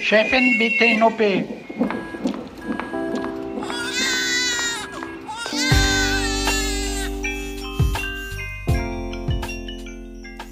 Chefin, bitte in OP.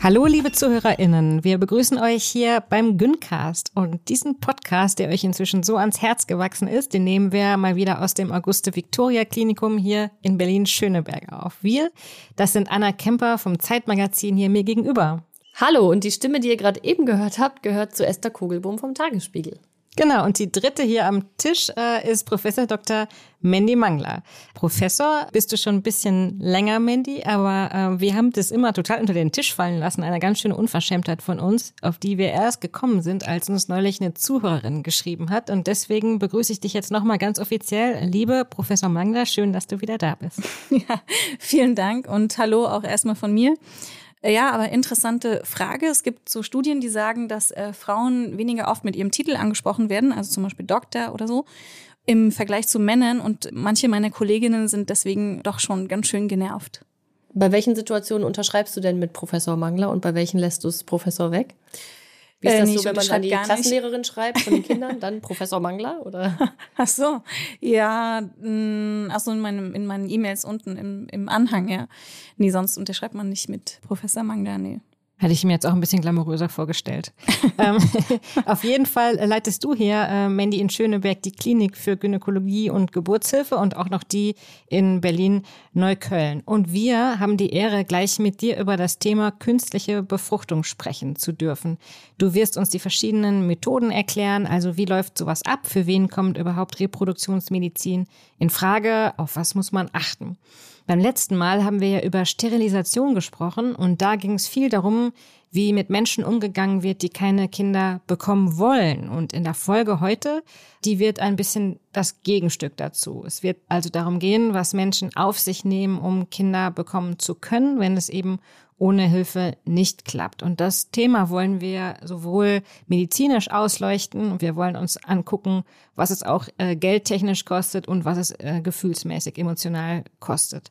Hallo, liebe ZuhörerInnen. Wir begrüßen euch hier beim Güncast. Und diesen Podcast, der euch inzwischen so ans Herz gewachsen ist, den nehmen wir mal wieder aus dem Auguste-Victoria-Klinikum hier in Berlin-Schöneberg auf. Wir, das sind Anna Kemper vom Zeitmagazin hier mir gegenüber. Hallo, und die Stimme, die ihr gerade eben gehört habt, gehört zu Esther Kugelbohm vom Tagesspiegel. Genau, und die dritte hier am Tisch äh, ist Professor Dr. Mandy Mangler. Professor bist du schon ein bisschen länger, Mandy, aber äh, wir haben das immer total unter den Tisch fallen lassen. Eine ganz schöne Unverschämtheit von uns, auf die wir erst gekommen sind, als uns neulich eine Zuhörerin geschrieben hat. Und deswegen begrüße ich dich jetzt nochmal ganz offiziell. Liebe Professor Mangler, schön, dass du wieder da bist. Ja, vielen Dank und hallo auch erstmal von mir. Ja, aber interessante Frage. Es gibt so Studien, die sagen, dass äh, Frauen weniger oft mit ihrem Titel angesprochen werden, also zum Beispiel Doktor oder so, im Vergleich zu Männern. Und manche meiner Kolleginnen sind deswegen doch schon ganz schön genervt. Bei welchen Situationen unterschreibst du denn mit Professor Mangler und bei welchen lässt du es Professor weg? Wie ist äh, das so, wenn man dann die Klassenlehrerin schreibt von den Kindern, dann Professor Mangler oder? Ach so, ja, mm, ach so in meinem in meinen E-Mails unten im, im Anhang ja. Nee, sonst unterschreibt man nicht mit Professor Mangler, nee. Hätte ich mir jetzt auch ein bisschen glamouröser vorgestellt. ähm, auf jeden Fall leitest du hier, äh, Mandy, in Schöneberg die Klinik für Gynäkologie und Geburtshilfe und auch noch die in Berlin-Neukölln. Und wir haben die Ehre, gleich mit dir über das Thema künstliche Befruchtung sprechen zu dürfen. Du wirst uns die verschiedenen Methoden erklären, also wie läuft sowas ab, für wen kommt überhaupt Reproduktionsmedizin in Frage, auf was muss man achten. Beim letzten Mal haben wir ja über Sterilisation gesprochen und da ging es viel darum, wie mit Menschen umgegangen wird, die keine Kinder bekommen wollen. Und in der Folge heute, die wird ein bisschen das Gegenstück dazu. Es wird also darum gehen, was Menschen auf sich nehmen, um Kinder bekommen zu können, wenn es eben ohne Hilfe nicht klappt. Und das Thema wollen wir sowohl medizinisch ausleuchten wir wollen uns angucken, was es auch äh, geldtechnisch kostet und was es äh, gefühlsmäßig, emotional kostet.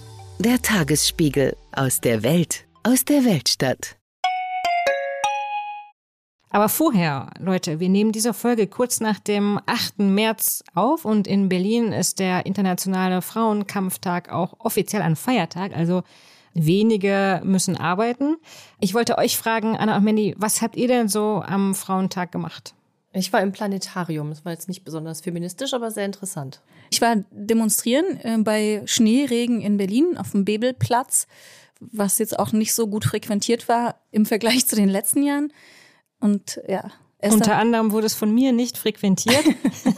Der Tagesspiegel aus der Welt, aus der Weltstadt. Aber vorher, Leute, wir nehmen diese Folge kurz nach dem 8. März auf und in Berlin ist der Internationale Frauenkampftag auch offiziell ein Feiertag, also wenige müssen arbeiten. Ich wollte euch fragen, Anna und Mandy, was habt ihr denn so am Frauentag gemacht? Ich war im Planetarium. Das war jetzt nicht besonders feministisch, aber sehr interessant. Ich war demonstrieren äh, bei Schneeregen in Berlin auf dem Bebelplatz, was jetzt auch nicht so gut frequentiert war im Vergleich zu den letzten Jahren. Und ja, Esther? Unter anderem wurde es von mir nicht frequentiert.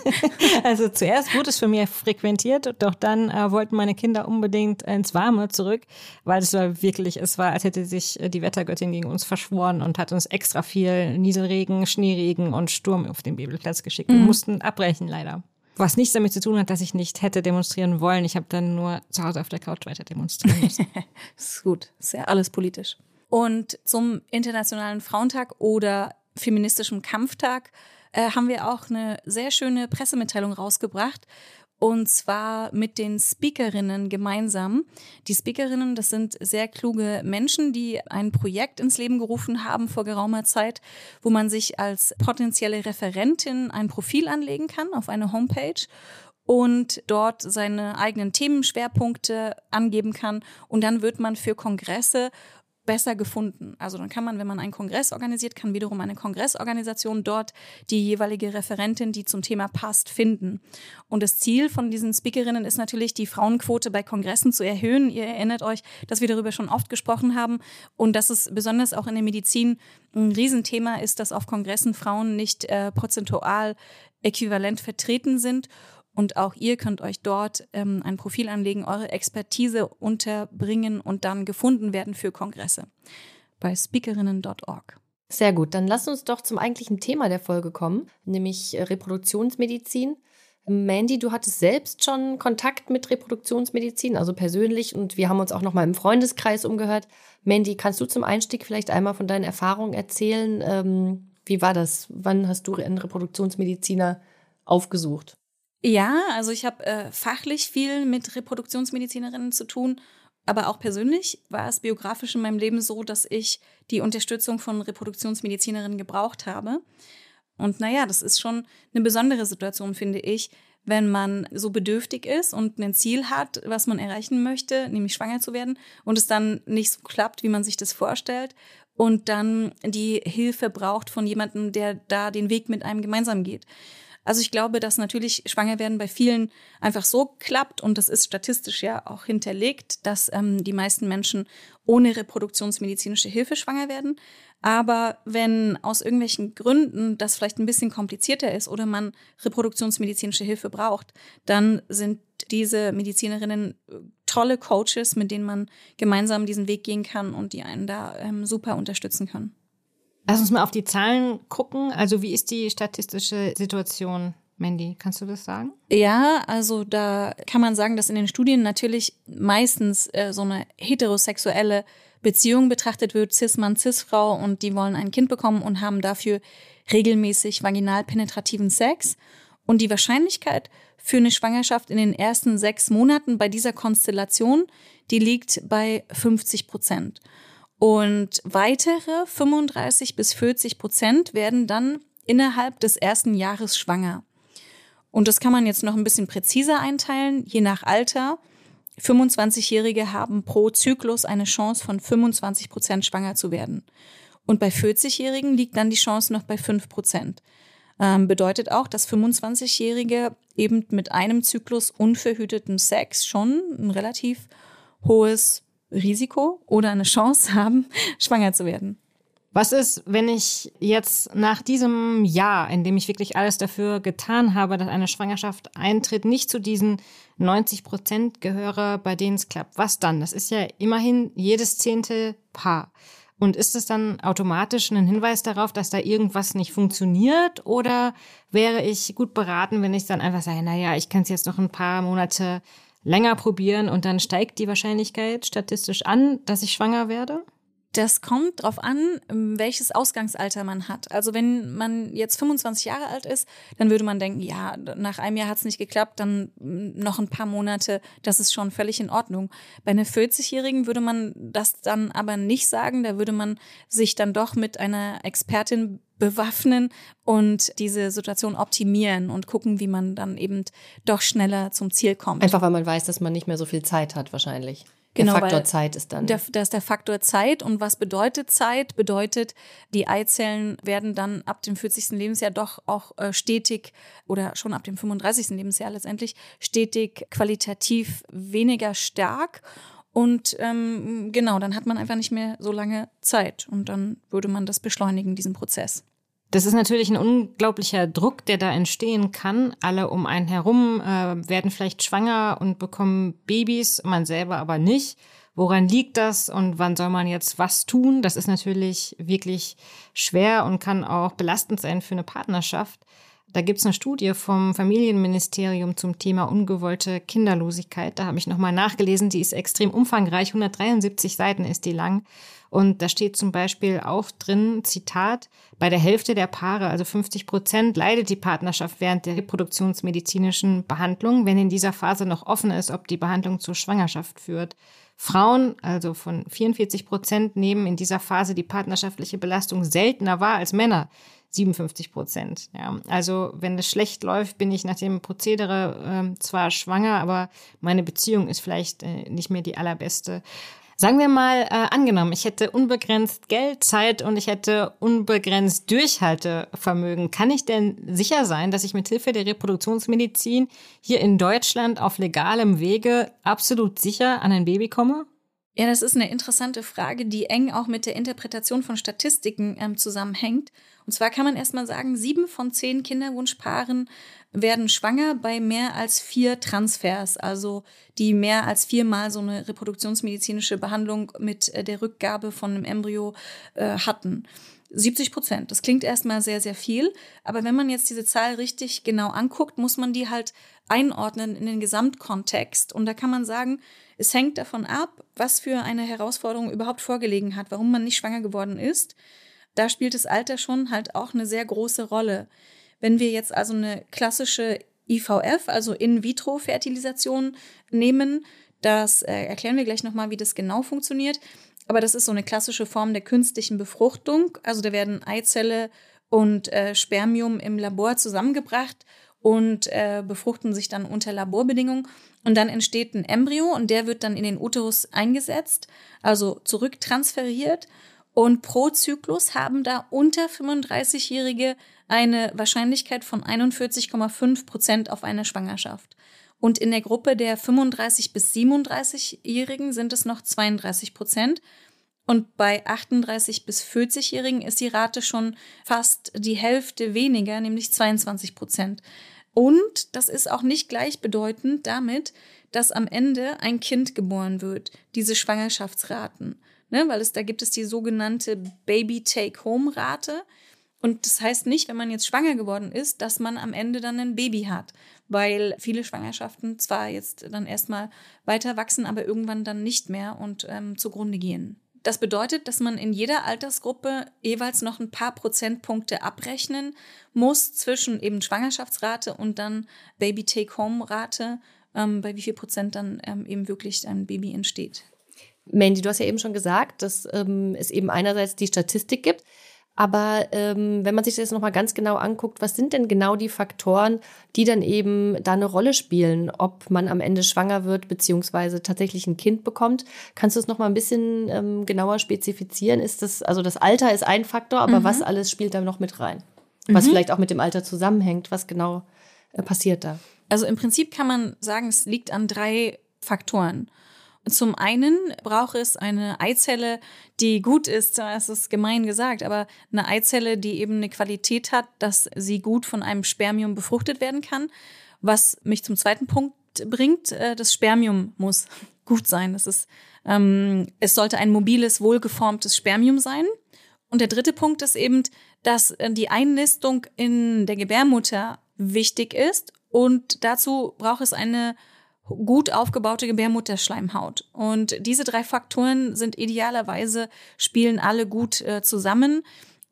also zuerst wurde es von mir frequentiert, doch dann äh, wollten meine Kinder unbedingt ins Warme zurück, weil es war wirklich, es war, als hätte sich äh, die Wettergöttin gegen uns verschworen und hat uns extra viel Nieselregen, Schneeregen und Sturm auf den Bibelplatz geschickt. Mhm. Wir mussten abbrechen leider. Was nichts damit zu tun hat, dass ich nicht hätte demonstrieren wollen. Ich habe dann nur zu Hause auf der Couch weiter demonstrieren müssen. ist gut. Ist ja alles politisch. Und zum Internationalen Frauentag oder feministischem Kampftag äh, haben wir auch eine sehr schöne Pressemitteilung rausgebracht. Und zwar mit den Speakerinnen gemeinsam. Die Speakerinnen, das sind sehr kluge Menschen, die ein Projekt ins Leben gerufen haben vor geraumer Zeit, wo man sich als potenzielle Referentin ein Profil anlegen kann auf eine Homepage und dort seine eigenen Themenschwerpunkte angeben kann. Und dann wird man für Kongresse besser gefunden. Also dann kann man, wenn man einen Kongress organisiert, kann wiederum eine Kongressorganisation dort die jeweilige Referentin, die zum Thema passt, finden. Und das Ziel von diesen Speakerinnen ist natürlich, die Frauenquote bei Kongressen zu erhöhen. Ihr erinnert euch, dass wir darüber schon oft gesprochen haben und dass es besonders auch in der Medizin ein Riesenthema ist, dass auf Kongressen Frauen nicht äh, prozentual äquivalent vertreten sind. Und auch ihr könnt euch dort ähm, ein Profil anlegen, eure Expertise unterbringen und dann gefunden werden für Kongresse bei speakerinnen.org. Sehr gut, dann lass uns doch zum eigentlichen Thema der Folge kommen, nämlich äh, Reproduktionsmedizin. Mandy, du hattest selbst schon Kontakt mit Reproduktionsmedizin, also persönlich, und wir haben uns auch noch mal im Freundeskreis umgehört. Mandy, kannst du zum Einstieg vielleicht einmal von deinen Erfahrungen erzählen? Ähm, wie war das? Wann hast du einen Reproduktionsmediziner aufgesucht? Ja, also ich habe äh, fachlich viel mit Reproduktionsmedizinerinnen zu tun, aber auch persönlich war es biografisch in meinem Leben so, dass ich die Unterstützung von Reproduktionsmedizinerinnen gebraucht habe. Und naja, das ist schon eine besondere Situation, finde ich, wenn man so bedürftig ist und ein Ziel hat, was man erreichen möchte, nämlich schwanger zu werden, und es dann nicht so klappt, wie man sich das vorstellt, und dann die Hilfe braucht von jemandem, der da den Weg mit einem gemeinsam geht. Also ich glaube, dass natürlich schwanger werden bei vielen einfach so klappt und das ist statistisch ja auch hinterlegt, dass ähm, die meisten Menschen ohne reproduktionsmedizinische Hilfe schwanger werden. Aber wenn aus irgendwelchen Gründen das vielleicht ein bisschen komplizierter ist oder man reproduktionsmedizinische Hilfe braucht, dann sind diese Medizinerinnen äh, tolle Coaches, mit denen man gemeinsam diesen Weg gehen kann und die einen da ähm, super unterstützen können. Lass uns mal auf die Zahlen gucken. Also wie ist die statistische Situation? Mandy, kannst du das sagen? Ja, also da kann man sagen, dass in den Studien natürlich meistens äh, so eine heterosexuelle Beziehung betrachtet wird, Cis-Mann, Cis-Frau und die wollen ein Kind bekommen und haben dafür regelmäßig vaginal penetrativen Sex. Und die Wahrscheinlichkeit für eine Schwangerschaft in den ersten sechs Monaten bei dieser Konstellation, die liegt bei 50 Prozent. Und weitere 35 bis 40 Prozent werden dann innerhalb des ersten Jahres schwanger. Und das kann man jetzt noch ein bisschen präziser einteilen, je nach Alter. 25-Jährige haben pro Zyklus eine Chance von 25 Prozent schwanger zu werden. Und bei 40-Jährigen liegt dann die Chance noch bei 5 Prozent. Ähm, bedeutet auch, dass 25-Jährige eben mit einem Zyklus unverhüteten Sex schon ein relativ hohes Risiko oder eine Chance haben, schwanger zu werden. Was ist, wenn ich jetzt nach diesem Jahr, in dem ich wirklich alles dafür getan habe, dass eine Schwangerschaft eintritt, nicht zu diesen 90 Prozent gehöre, bei denen es klappt? Was dann? Das ist ja immerhin jedes zehnte Paar. Und ist es dann automatisch ein Hinweis darauf, dass da irgendwas nicht funktioniert? Oder wäre ich gut beraten, wenn ich dann einfach sage, naja, ich kann es jetzt noch ein paar Monate länger probieren und dann steigt die Wahrscheinlichkeit statistisch an, dass ich schwanger werde? Das kommt drauf an, ähm, welches Ausgangsalter man hat. Also wenn man jetzt 25 Jahre alt ist, dann würde man denken, ja, nach einem Jahr hat es nicht geklappt, dann mm, noch ein paar Monate, das ist schon völlig in Ordnung. Bei einer 40-Jährigen würde man das dann aber nicht sagen, da würde man sich dann doch mit einer Expertin bewaffnen und diese Situation optimieren und gucken, wie man dann eben doch schneller zum Ziel kommt. Einfach weil man weiß, dass man nicht mehr so viel Zeit hat wahrscheinlich. Genau, der Faktor Zeit ist dann. Der, das ist der Faktor Zeit. Und was bedeutet Zeit? Bedeutet, die Eizellen werden dann ab dem 40. Lebensjahr doch auch äh, stetig oder schon ab dem 35. Lebensjahr letztendlich stetig qualitativ weniger stark. Und ähm, genau, dann hat man einfach nicht mehr so lange Zeit. Und dann würde man das beschleunigen, diesen Prozess. Das ist natürlich ein unglaublicher Druck, der da entstehen kann. Alle um einen herum äh, werden vielleicht schwanger und bekommen Babys, man selber aber nicht. Woran liegt das und wann soll man jetzt was tun? Das ist natürlich wirklich schwer und kann auch belastend sein für eine Partnerschaft. Da gibt's eine Studie vom Familienministerium zum Thema ungewollte Kinderlosigkeit. Da habe ich nochmal nachgelesen. Die ist extrem umfangreich. 173 Seiten ist die lang. Und da steht zum Beispiel auch drin, Zitat, bei der Hälfte der Paare, also 50 Prozent, leidet die Partnerschaft während der reproduktionsmedizinischen Behandlung, wenn in dieser Phase noch offen ist, ob die Behandlung zur Schwangerschaft führt. Frauen, also von 44 Prozent, nehmen in dieser Phase die partnerschaftliche Belastung seltener wahr als Männer. 57 Prozent. Ja. Also wenn es schlecht läuft, bin ich nach dem Prozedere äh, zwar schwanger, aber meine Beziehung ist vielleicht äh, nicht mehr die allerbeste. Sagen wir mal, äh, angenommen, ich hätte unbegrenzt Geld, Zeit und ich hätte unbegrenzt Durchhaltevermögen. Kann ich denn sicher sein, dass ich mit Hilfe der Reproduktionsmedizin hier in Deutschland auf legalem Wege absolut sicher an ein Baby komme? Ja, das ist eine interessante Frage, die eng auch mit der Interpretation von Statistiken ähm, zusammenhängt. Und zwar kann man erstmal sagen, sieben von zehn Kinderwunschpaaren werden schwanger bei mehr als vier Transfers, also die mehr als viermal so eine reproduktionsmedizinische Behandlung mit äh, der Rückgabe von einem Embryo äh, hatten. 70 Prozent. Das klingt erstmal sehr, sehr viel. Aber wenn man jetzt diese Zahl richtig genau anguckt, muss man die halt einordnen in den Gesamtkontext. Und da kann man sagen, es hängt davon ab, was für eine Herausforderung überhaupt vorgelegen hat, warum man nicht schwanger geworden ist. Da spielt das Alter schon halt auch eine sehr große Rolle. Wenn wir jetzt also eine klassische IVF, also In-vitro-Fertilisation nehmen, das äh, erklären wir gleich nochmal, wie das genau funktioniert. Aber das ist so eine klassische Form der künstlichen Befruchtung. Also da werden Eizelle und äh, Spermium im Labor zusammengebracht und äh, befruchten sich dann unter Laborbedingungen. Und dann entsteht ein Embryo und der wird dann in den Uterus eingesetzt, also zurücktransferiert. Und pro Zyklus haben da unter 35-Jährige eine Wahrscheinlichkeit von 41,5 Prozent auf eine Schwangerschaft. Und in der Gruppe der 35 bis 37-Jährigen sind es noch 32 Prozent. Und bei 38 bis 40-Jährigen ist die Rate schon fast die Hälfte weniger, nämlich 22 Prozent. Und das ist auch nicht gleichbedeutend damit, dass am Ende ein Kind geboren wird, diese Schwangerschaftsraten. Ne? Weil es, da gibt es die sogenannte Baby-Take-Home-Rate. Und das heißt nicht, wenn man jetzt schwanger geworden ist, dass man am Ende dann ein Baby hat, weil viele Schwangerschaften zwar jetzt dann erstmal weiter wachsen, aber irgendwann dann nicht mehr und ähm, zugrunde gehen. Das bedeutet, dass man in jeder Altersgruppe jeweils noch ein paar Prozentpunkte abrechnen muss zwischen eben Schwangerschaftsrate und dann Baby-Take-Home-Rate, ähm, bei wie viel Prozent dann ähm, eben wirklich ein Baby entsteht. Mandy, du hast ja eben schon gesagt, dass ähm, es eben einerseits die Statistik gibt, aber ähm, wenn man sich das nochmal ganz genau anguckt, was sind denn genau die Faktoren, die dann eben da eine Rolle spielen, ob man am Ende schwanger wird beziehungsweise tatsächlich ein Kind bekommt? Kannst du es nochmal ein bisschen ähm, genauer spezifizieren? Ist das, also das Alter ist ein Faktor, aber mhm. was alles spielt da noch mit rein? Was mhm. vielleicht auch mit dem Alter zusammenhängt, was genau äh, passiert da? Also im Prinzip kann man sagen, es liegt an drei Faktoren. Zum einen braucht es eine Eizelle, die gut ist, das ist gemein gesagt, aber eine Eizelle, die eben eine Qualität hat, dass sie gut von einem Spermium befruchtet werden kann. Was mich zum zweiten Punkt bringt, äh, das Spermium muss gut sein. Das ist, ähm, es sollte ein mobiles, wohlgeformtes Spermium sein. Und der dritte Punkt ist eben, dass äh, die Einnistung in der Gebärmutter wichtig ist und dazu braucht es eine gut aufgebaute Gebärmutterschleimhaut. Und diese drei Faktoren sind idealerweise, spielen alle gut äh, zusammen.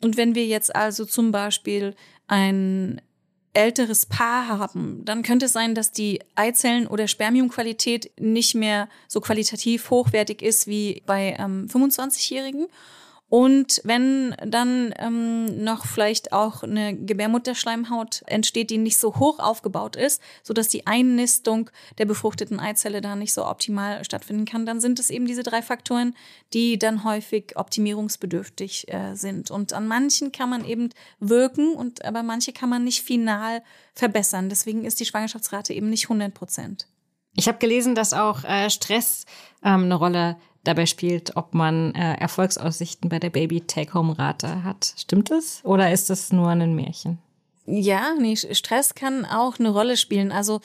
Und wenn wir jetzt also zum Beispiel ein älteres Paar haben, dann könnte es sein, dass die Eizellen- oder Spermiumqualität nicht mehr so qualitativ hochwertig ist wie bei ähm, 25-Jährigen. Und wenn dann ähm, noch vielleicht auch eine Gebärmutterschleimhaut entsteht, die nicht so hoch aufgebaut ist, so dass die Einnistung der befruchteten Eizelle da nicht so optimal stattfinden kann, dann sind es eben diese drei Faktoren, die dann häufig optimierungsbedürftig äh, sind. Und an manchen kann man eben wirken und aber manche kann man nicht final verbessern. Deswegen ist die Schwangerschaftsrate eben nicht 100 Prozent. Ich habe gelesen, dass auch äh, Stress ähm, eine Rolle dabei spielt, ob man äh, Erfolgsaussichten bei der Baby-Take-Home-Rate hat. Stimmt das? Oder ist das nur ein Märchen? Ja, nee, Stress kann auch eine Rolle spielen. Also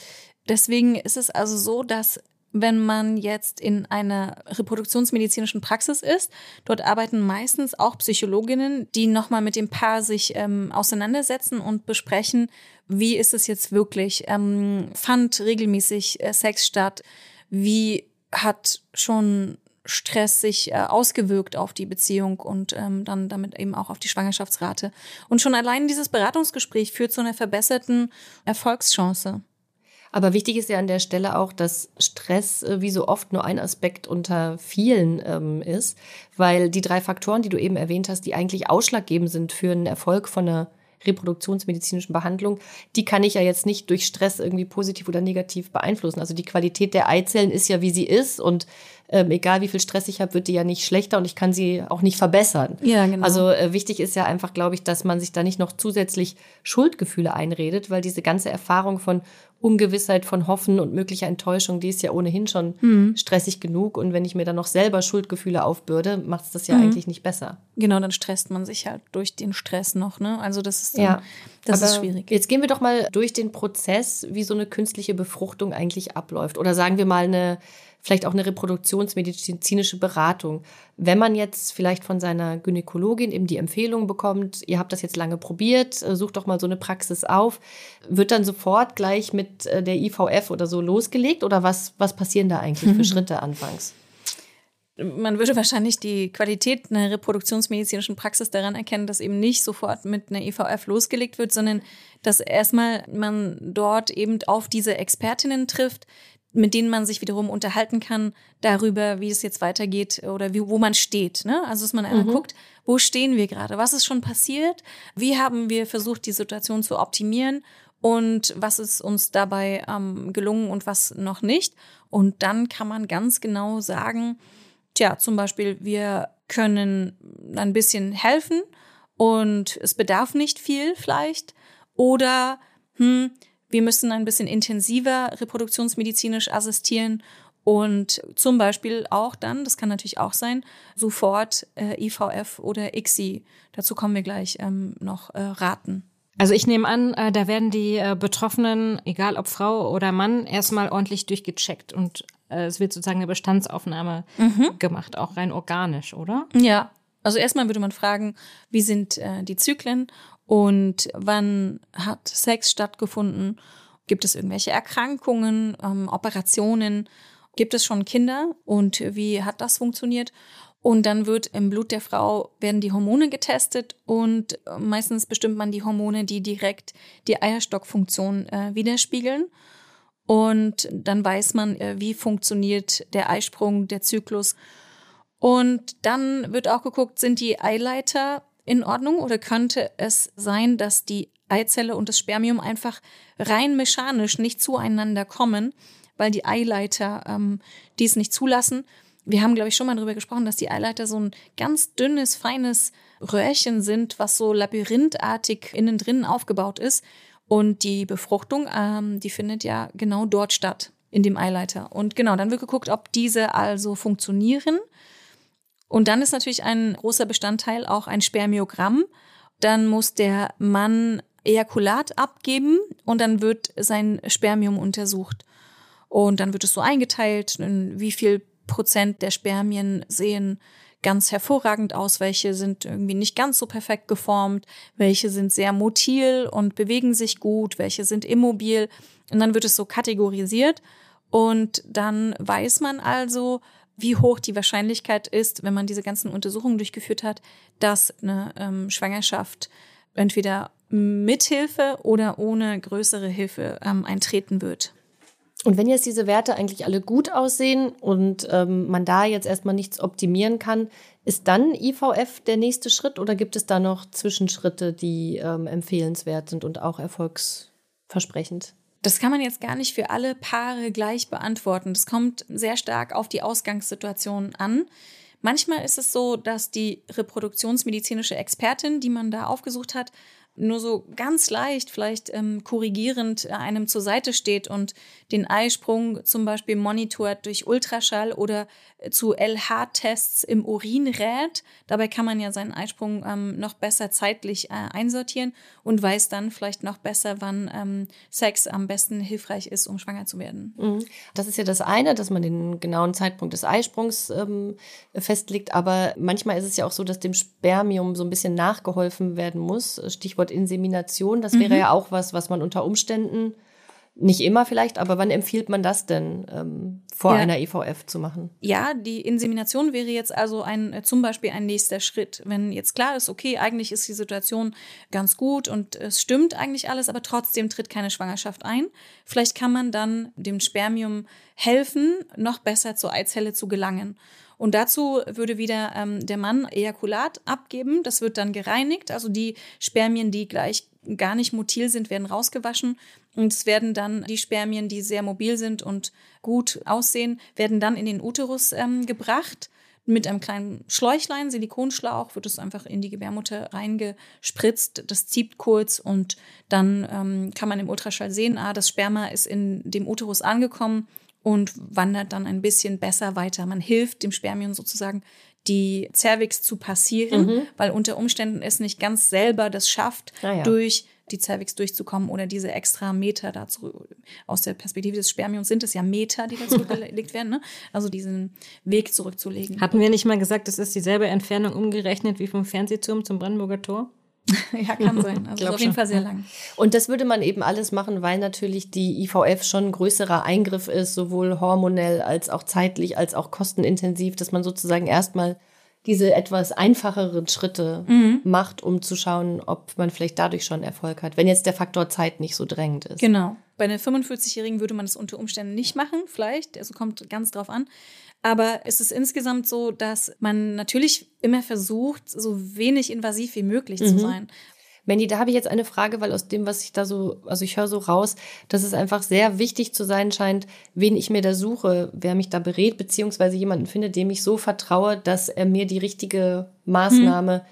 deswegen ist es also so, dass wenn man jetzt in einer reproduktionsmedizinischen Praxis ist, dort arbeiten meistens auch Psychologinnen, die nochmal mit dem Paar sich ähm, auseinandersetzen und besprechen, wie ist es jetzt wirklich? Ähm, fand regelmäßig äh, Sex statt? Wie hat schon Stress sich äh, ausgewirkt auf die Beziehung und ähm, dann damit eben auch auf die Schwangerschaftsrate. Und schon allein dieses Beratungsgespräch führt zu einer verbesserten Erfolgschance. Aber wichtig ist ja an der Stelle auch, dass Stress äh, wie so oft nur ein Aspekt unter vielen ähm, ist, weil die drei Faktoren, die du eben erwähnt hast, die eigentlich ausschlaggebend sind für einen Erfolg von einer reproduktionsmedizinischen Behandlung, die kann ich ja jetzt nicht durch Stress irgendwie positiv oder negativ beeinflussen. Also die Qualität der Eizellen ist ja, wie sie ist und ähm, egal wie viel Stress ich habe, wird die ja nicht schlechter und ich kann sie auch nicht verbessern. Ja, genau. Also äh, wichtig ist ja einfach, glaube ich, dass man sich da nicht noch zusätzlich Schuldgefühle einredet, weil diese ganze Erfahrung von Ungewissheit von Hoffen und möglicher Enttäuschung, die ist ja ohnehin schon Mhm. stressig genug. Und wenn ich mir dann noch selber Schuldgefühle aufbürde, macht es das ja Mhm. eigentlich nicht besser. Genau, dann stresst man sich halt durch den Stress noch, ne? Also das ist dann, Ja, das ist schwierig. Jetzt gehen wir doch mal durch den Prozess, wie so eine künstliche Befruchtung eigentlich abläuft. Oder sagen wir mal eine, vielleicht auch eine reproduktionsmedizinische Beratung. Wenn man jetzt vielleicht von seiner Gynäkologin eben die Empfehlung bekommt, ihr habt das jetzt lange probiert, äh, sucht doch mal so eine Praxis auf, wird dann sofort gleich mit äh, der IVF oder so losgelegt? Oder was, was passieren da eigentlich für Schritte anfangs? man würde wahrscheinlich die Qualität einer reproduktionsmedizinischen Praxis daran erkennen, dass eben nicht sofort mit einer IVF losgelegt wird, sondern dass erstmal man dort eben auf diese Expertinnen trifft, mit denen man sich wiederum unterhalten kann darüber, wie es jetzt weitergeht oder wie, wo man steht. Ne? Also dass man einmal guckt, wo stehen wir gerade, was ist schon passiert, wie haben wir versucht, die Situation zu optimieren und was ist uns dabei ähm, gelungen und was noch nicht. Und dann kann man ganz genau sagen, Tja, zum Beispiel, wir können ein bisschen helfen und es bedarf nicht viel vielleicht. Oder hm, wir müssen ein bisschen intensiver reproduktionsmedizinisch assistieren und zum Beispiel auch dann, das kann natürlich auch sein, sofort äh, IVF oder ICSI, dazu kommen wir gleich ähm, noch äh, raten. Also ich nehme an, äh, da werden die äh, Betroffenen, egal ob Frau oder Mann, erstmal ordentlich durchgecheckt und äh, es wird sozusagen eine Bestandsaufnahme gemacht, auch rein organisch, oder? Ja, also erstmal würde man fragen, wie sind äh, die Zyklen und wann hat Sex stattgefunden? Gibt es irgendwelche Erkrankungen, ähm, Operationen? Gibt es schon Kinder und wie hat das funktioniert? Und dann wird im Blut der Frau werden die Hormone getestet und äh, meistens bestimmt man die Hormone, die direkt die Eierstockfunktion äh, widerspiegeln. Und dann weiß man, äh, wie funktioniert der Eisprung, der Zyklus. Und dann wird auch geguckt, sind die Eileiter in Ordnung oder könnte es sein, dass die Eizelle und das Spermium einfach rein mechanisch nicht zueinander kommen, weil die Eileiter ähm, dies nicht zulassen. Wir haben, glaube ich, schon mal darüber gesprochen, dass die Eileiter so ein ganz dünnes, feines Röhrchen sind, was so labyrinthartig innen drin aufgebaut ist. Und die Befruchtung, ähm, die findet ja genau dort statt, in dem Eileiter. Und genau, dann wird geguckt, ob diese also funktionieren. Und dann ist natürlich ein großer Bestandteil auch ein Spermiogramm. Dann muss der Mann Ejakulat abgeben und dann wird sein Spermium untersucht. Und dann wird es so eingeteilt, in wie viel Prozent der Spermien sehen ganz hervorragend aus, welche sind irgendwie nicht ganz so perfekt geformt, welche sind sehr motil und bewegen sich gut, welche sind immobil. Und dann wird es so kategorisiert und dann weiß man also, wie hoch die Wahrscheinlichkeit ist, wenn man diese ganzen Untersuchungen durchgeführt hat, dass eine ähm, Schwangerschaft entweder mit Hilfe oder ohne größere Hilfe ähm, eintreten wird. Und wenn jetzt diese Werte eigentlich alle gut aussehen und ähm, man da jetzt erstmal nichts optimieren kann, ist dann IVF der nächste Schritt oder gibt es da noch Zwischenschritte, die ähm, empfehlenswert sind und auch erfolgsversprechend? Das kann man jetzt gar nicht für alle Paare gleich beantworten. Das kommt sehr stark auf die Ausgangssituation an. Manchmal ist es so, dass die reproduktionsmedizinische Expertin, die man da aufgesucht hat, nur so ganz leicht, vielleicht ähm, korrigierend einem zur Seite steht und den Eisprung zum Beispiel monitort durch Ultraschall oder zu LH-Tests im Urin rät. Dabei kann man ja seinen Eisprung ähm, noch besser zeitlich äh, einsortieren und weiß dann vielleicht noch besser, wann ähm, Sex am besten hilfreich ist, um schwanger zu werden. Mhm. Das ist ja das eine, dass man den genauen Zeitpunkt des Eisprungs ähm, festlegt, aber manchmal ist es ja auch so, dass dem Spermium so ein bisschen nachgeholfen werden muss. Stichwort Insemination, das wäre ja auch was, was man unter Umständen nicht immer vielleicht, aber wann empfiehlt man das denn ähm, vor Ja. einer IVF zu machen? Ja, die Insemination wäre jetzt also ein äh, zum Beispiel ein nächster Schritt. Wenn jetzt klar ist, okay, eigentlich ist die Situation ganz gut und es stimmt eigentlich alles, aber trotzdem tritt keine Schwangerschaft ein. Vielleicht kann man dann dem Spermium helfen, noch besser zur Eizelle zu gelangen. Und dazu würde wieder ähm, der Mann Ejakulat abgeben. Das wird dann gereinigt. Also die Spermien, die gleich gar nicht motil sind, werden rausgewaschen. Und es werden dann die Spermien, die sehr mobil sind und gut aussehen, werden dann in den Uterus ähm, gebracht. mit einem kleinen Schläuchlein, Silikonschlauch, wird es einfach in die Gebärmutter reingespritzt. Das zieht kurz und dann ähm, kann man im Ultraschall sehen, ah, das Sperma ist in dem Uterus angekommen und wandert dann ein bisschen besser weiter. Man hilft dem Spermium sozusagen, die Cervix zu passieren, mhm. weil unter Umständen es nicht ganz selber das schafft, ah ja. durch die Cervix durchzukommen oder diese extra Meter dazu. Aus der Perspektive des Spermiums sind es ja Meter, die dazu gelegt werden, ne? Also diesen Weg zurückzulegen. Hatten wir nicht mal gesagt, das ist dieselbe Entfernung umgerechnet wie vom Fernsehturm zum Brandenburger Tor? ja, kann sein. Also auf jeden Fall sehr lang. Und das würde man eben alles machen, weil natürlich die IVF schon ein größerer Eingriff ist, sowohl hormonell als auch zeitlich, als auch kostenintensiv, dass man sozusagen erstmal diese etwas einfacheren Schritte mhm. macht, um zu schauen, ob man vielleicht dadurch schon Erfolg hat, wenn jetzt der Faktor Zeit nicht so drängend ist. Genau. Bei einer 45-Jährigen würde man das unter Umständen nicht machen, vielleicht. Also kommt ganz drauf an. Aber es ist insgesamt so, dass man natürlich immer versucht, so wenig invasiv wie möglich mhm. zu sein. Mandy, da habe ich jetzt eine Frage, weil aus dem, was ich da so, also ich höre so raus, dass es einfach sehr wichtig zu sein scheint, wen ich mir da suche, wer mich da berät, beziehungsweise jemanden finde, dem ich so vertraue, dass er mir die richtige Maßnahme hm.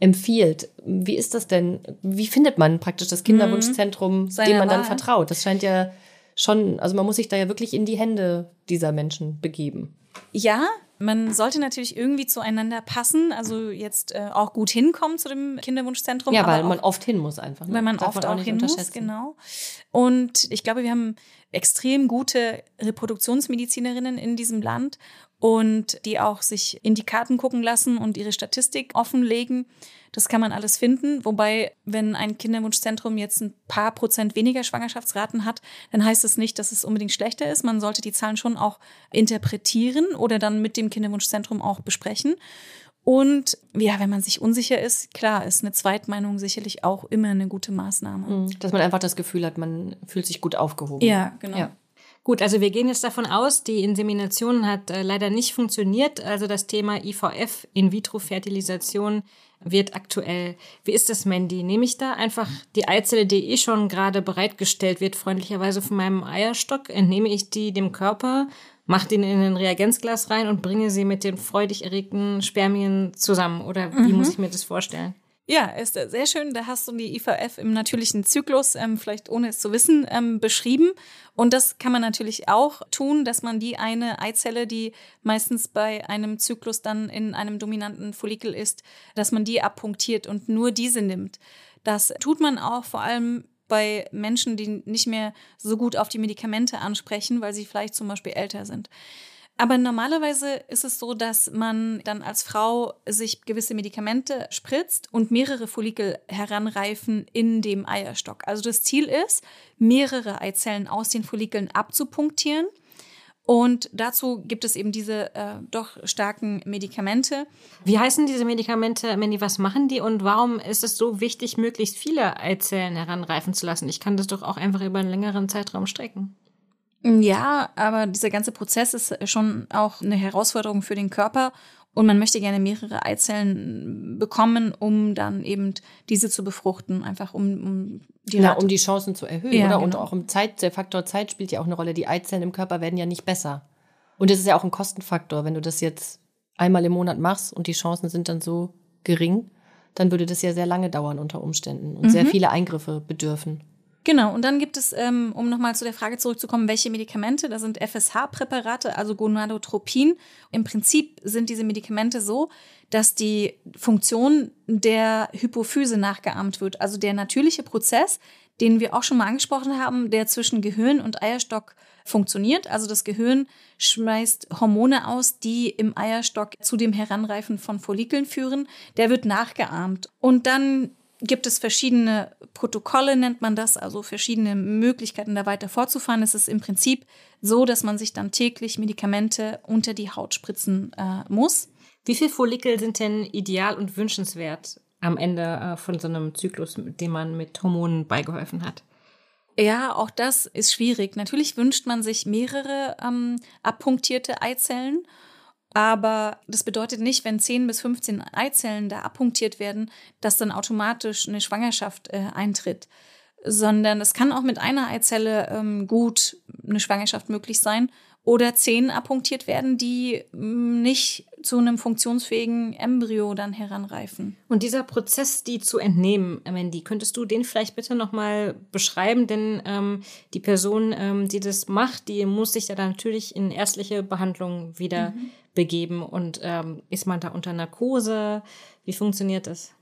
empfiehlt. Wie ist das denn? Wie findet man praktisch das Kinderwunschzentrum, hm. dem man dann vertraut? Das scheint ja schon, also man muss sich da ja wirklich in die Hände dieser Menschen begeben. Ja, man sollte natürlich irgendwie zueinander passen, also jetzt äh, auch gut hinkommen zu dem Kinderwunschzentrum. Ja, weil man oft hin muss einfach. Ne? Weil man Darf oft man auch, auch hin muss, genau. Und ich glaube, wir haben extrem gute Reproduktionsmedizinerinnen in diesem Land und die auch sich in die Karten gucken lassen und ihre Statistik offenlegen. Das kann man alles finden. Wobei, wenn ein Kinderwunschzentrum jetzt ein paar Prozent weniger Schwangerschaftsraten hat, dann heißt das nicht, dass es unbedingt schlechter ist. Man sollte die Zahlen schon auch interpretieren oder dann mit dem Kinderwunschzentrum auch besprechen. Und ja, wenn man sich unsicher ist, klar, ist eine Zweitmeinung sicherlich auch immer eine gute Maßnahme. Mhm. Dass man einfach das Gefühl hat, man fühlt sich gut aufgehoben. Ja, genau. Ja. Gut, also wir gehen jetzt davon aus, die Insemination hat äh, leider nicht funktioniert. Also das Thema IVF, In-vitro-Fertilisation, wird aktuell. Wie ist das, Mandy? Nehme ich da einfach die Eizelle, die eh schon gerade bereitgestellt wird, freundlicherweise von meinem Eierstock, entnehme ich die dem Körper, mache den in ein Reagenzglas rein und bringe sie mit den freudig erregten Spermien zusammen? Oder wie mhm. muss ich mir das vorstellen? Ja, ist sehr schön. Da hast du die IVF im natürlichen Zyklus, ähm, vielleicht ohne es zu wissen, ähm, beschrieben. Und das kann man natürlich auch tun, dass man die eine Eizelle, die meistens bei einem Zyklus dann in einem dominanten Follikel ist, dass man die abpunktiert und nur diese nimmt. Das tut man auch vor allem bei Menschen, die nicht mehr so gut auf die Medikamente ansprechen, weil sie vielleicht zum Beispiel älter sind. Aber normalerweise ist es so, dass man dann als Frau sich gewisse Medikamente spritzt und mehrere Follikel heranreifen in dem Eierstock. Also das Ziel ist, mehrere Eizellen aus den Follikeln abzupunktieren. Und dazu gibt es eben diese äh, doch starken Medikamente. Wie heißen diese Medikamente, Mandy? Was machen die und warum ist es so wichtig, möglichst viele Eizellen heranreifen zu lassen? Ich kann das doch auch einfach über einen längeren Zeitraum strecken. Ja, aber dieser ganze Prozess ist schon auch eine Herausforderung für den Körper und man möchte gerne mehrere Eizellen bekommen, um dann eben diese zu befruchten, einfach um, um die Na, um die Chancen zu erhöhen, ja, oder? Genau. Und auch im Zeit, der Faktor Zeit spielt ja auch eine Rolle. Die Eizellen im Körper werden ja nicht besser. Und das ist ja auch ein Kostenfaktor. Wenn du das jetzt einmal im Monat machst und die Chancen sind dann so gering, dann würde das ja sehr lange dauern unter Umständen und mhm. sehr viele Eingriffe bedürfen. Genau, und dann gibt es, ähm, um nochmal zu der Frage zurückzukommen, welche Medikamente, da sind FSH-Präparate, also Gonadotropin. Im Prinzip sind diese Medikamente so, dass die Funktion der Hypophyse nachgeahmt wird, also der natürliche Prozess, den wir auch schon mal angesprochen haben, der zwischen Gehirn und Eierstock funktioniert. Also das Gehirn schmeißt Hormone aus, die im Eierstock zu dem Heranreifen von Follikeln führen. Der wird nachgeahmt. Und dann gibt es verschiedene Protokolle, nennt man das, also verschiedene Möglichkeiten, da weiter fortzufahren. Es ist im Prinzip so, dass man sich dann täglich Medikamente unter die Haut spritzen äh, muss. Wie viele Follikel sind denn ideal und wünschenswert am Ende äh, von so einem Zyklus, dem man mit Hormonen beigeholfen hat? Ja, auch das ist schwierig. Natürlich wünscht man sich mehrere ähm, abpunktierte Eizellen aber das bedeutet nicht, wenn 10 bis 15 Eizellen da abpunktiert werden, dass dann automatisch eine Schwangerschaft äh, eintritt. Sondern es kann auch mit einer Eizelle ähm, gut eine Schwangerschaft möglich sein oder 10 abpunktiert werden, die mm, nicht zu einem funktionsfähigen Embryo dann heranreifen. Und dieser Prozess, die zu entnehmen, Mandy, könntest du den vielleicht bitte nochmal beschreiben? Denn ähm, die Person, ähm, die das macht, die muss sich ja dann natürlich in ärztliche Behandlung wieder mhm. Begeben. Und ähm, ist man da unter Narkose? Wie funktioniert das?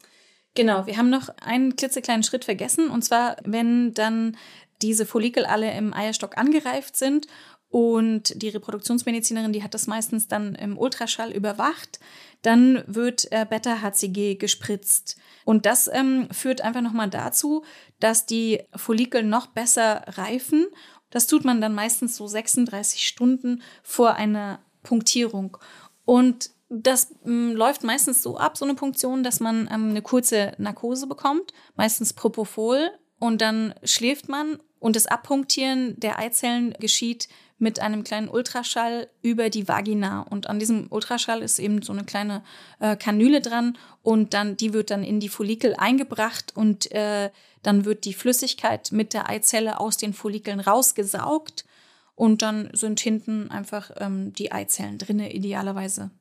Genau, wir haben noch einen klitzekleinen Schritt vergessen. Und zwar, wenn dann diese Follikel alle im Eierstock angereift sind und die Reproduktionsmedizinerin, die hat das meistens dann im Ultraschall überwacht. Dann wird äh, Beta-HCG gespritzt. Und das ähm, führt einfach nochmal dazu, dass die Follikel noch besser reifen. Das tut man dann meistens so 36 Stunden vor einer Punktierung. Und das ähm, läuft meistens so ab, so eine Punktion, dass man ähm, eine kurze Narkose bekommt, meistens Propofol. Und dann schläft man und das Abpunktieren der Eizellen geschieht mit einem kleinen Ultraschall über die Vagina. Und an diesem Ultraschall ist eben so eine kleine äh, Kanüle dran und dann, die wird dann in die Follikel eingebracht und äh, dann wird die Flüssigkeit mit der Eizelle aus den Follikeln rausgesaugt und dann sind hinten einfach ähm, die Eizellen drinne idealerweise.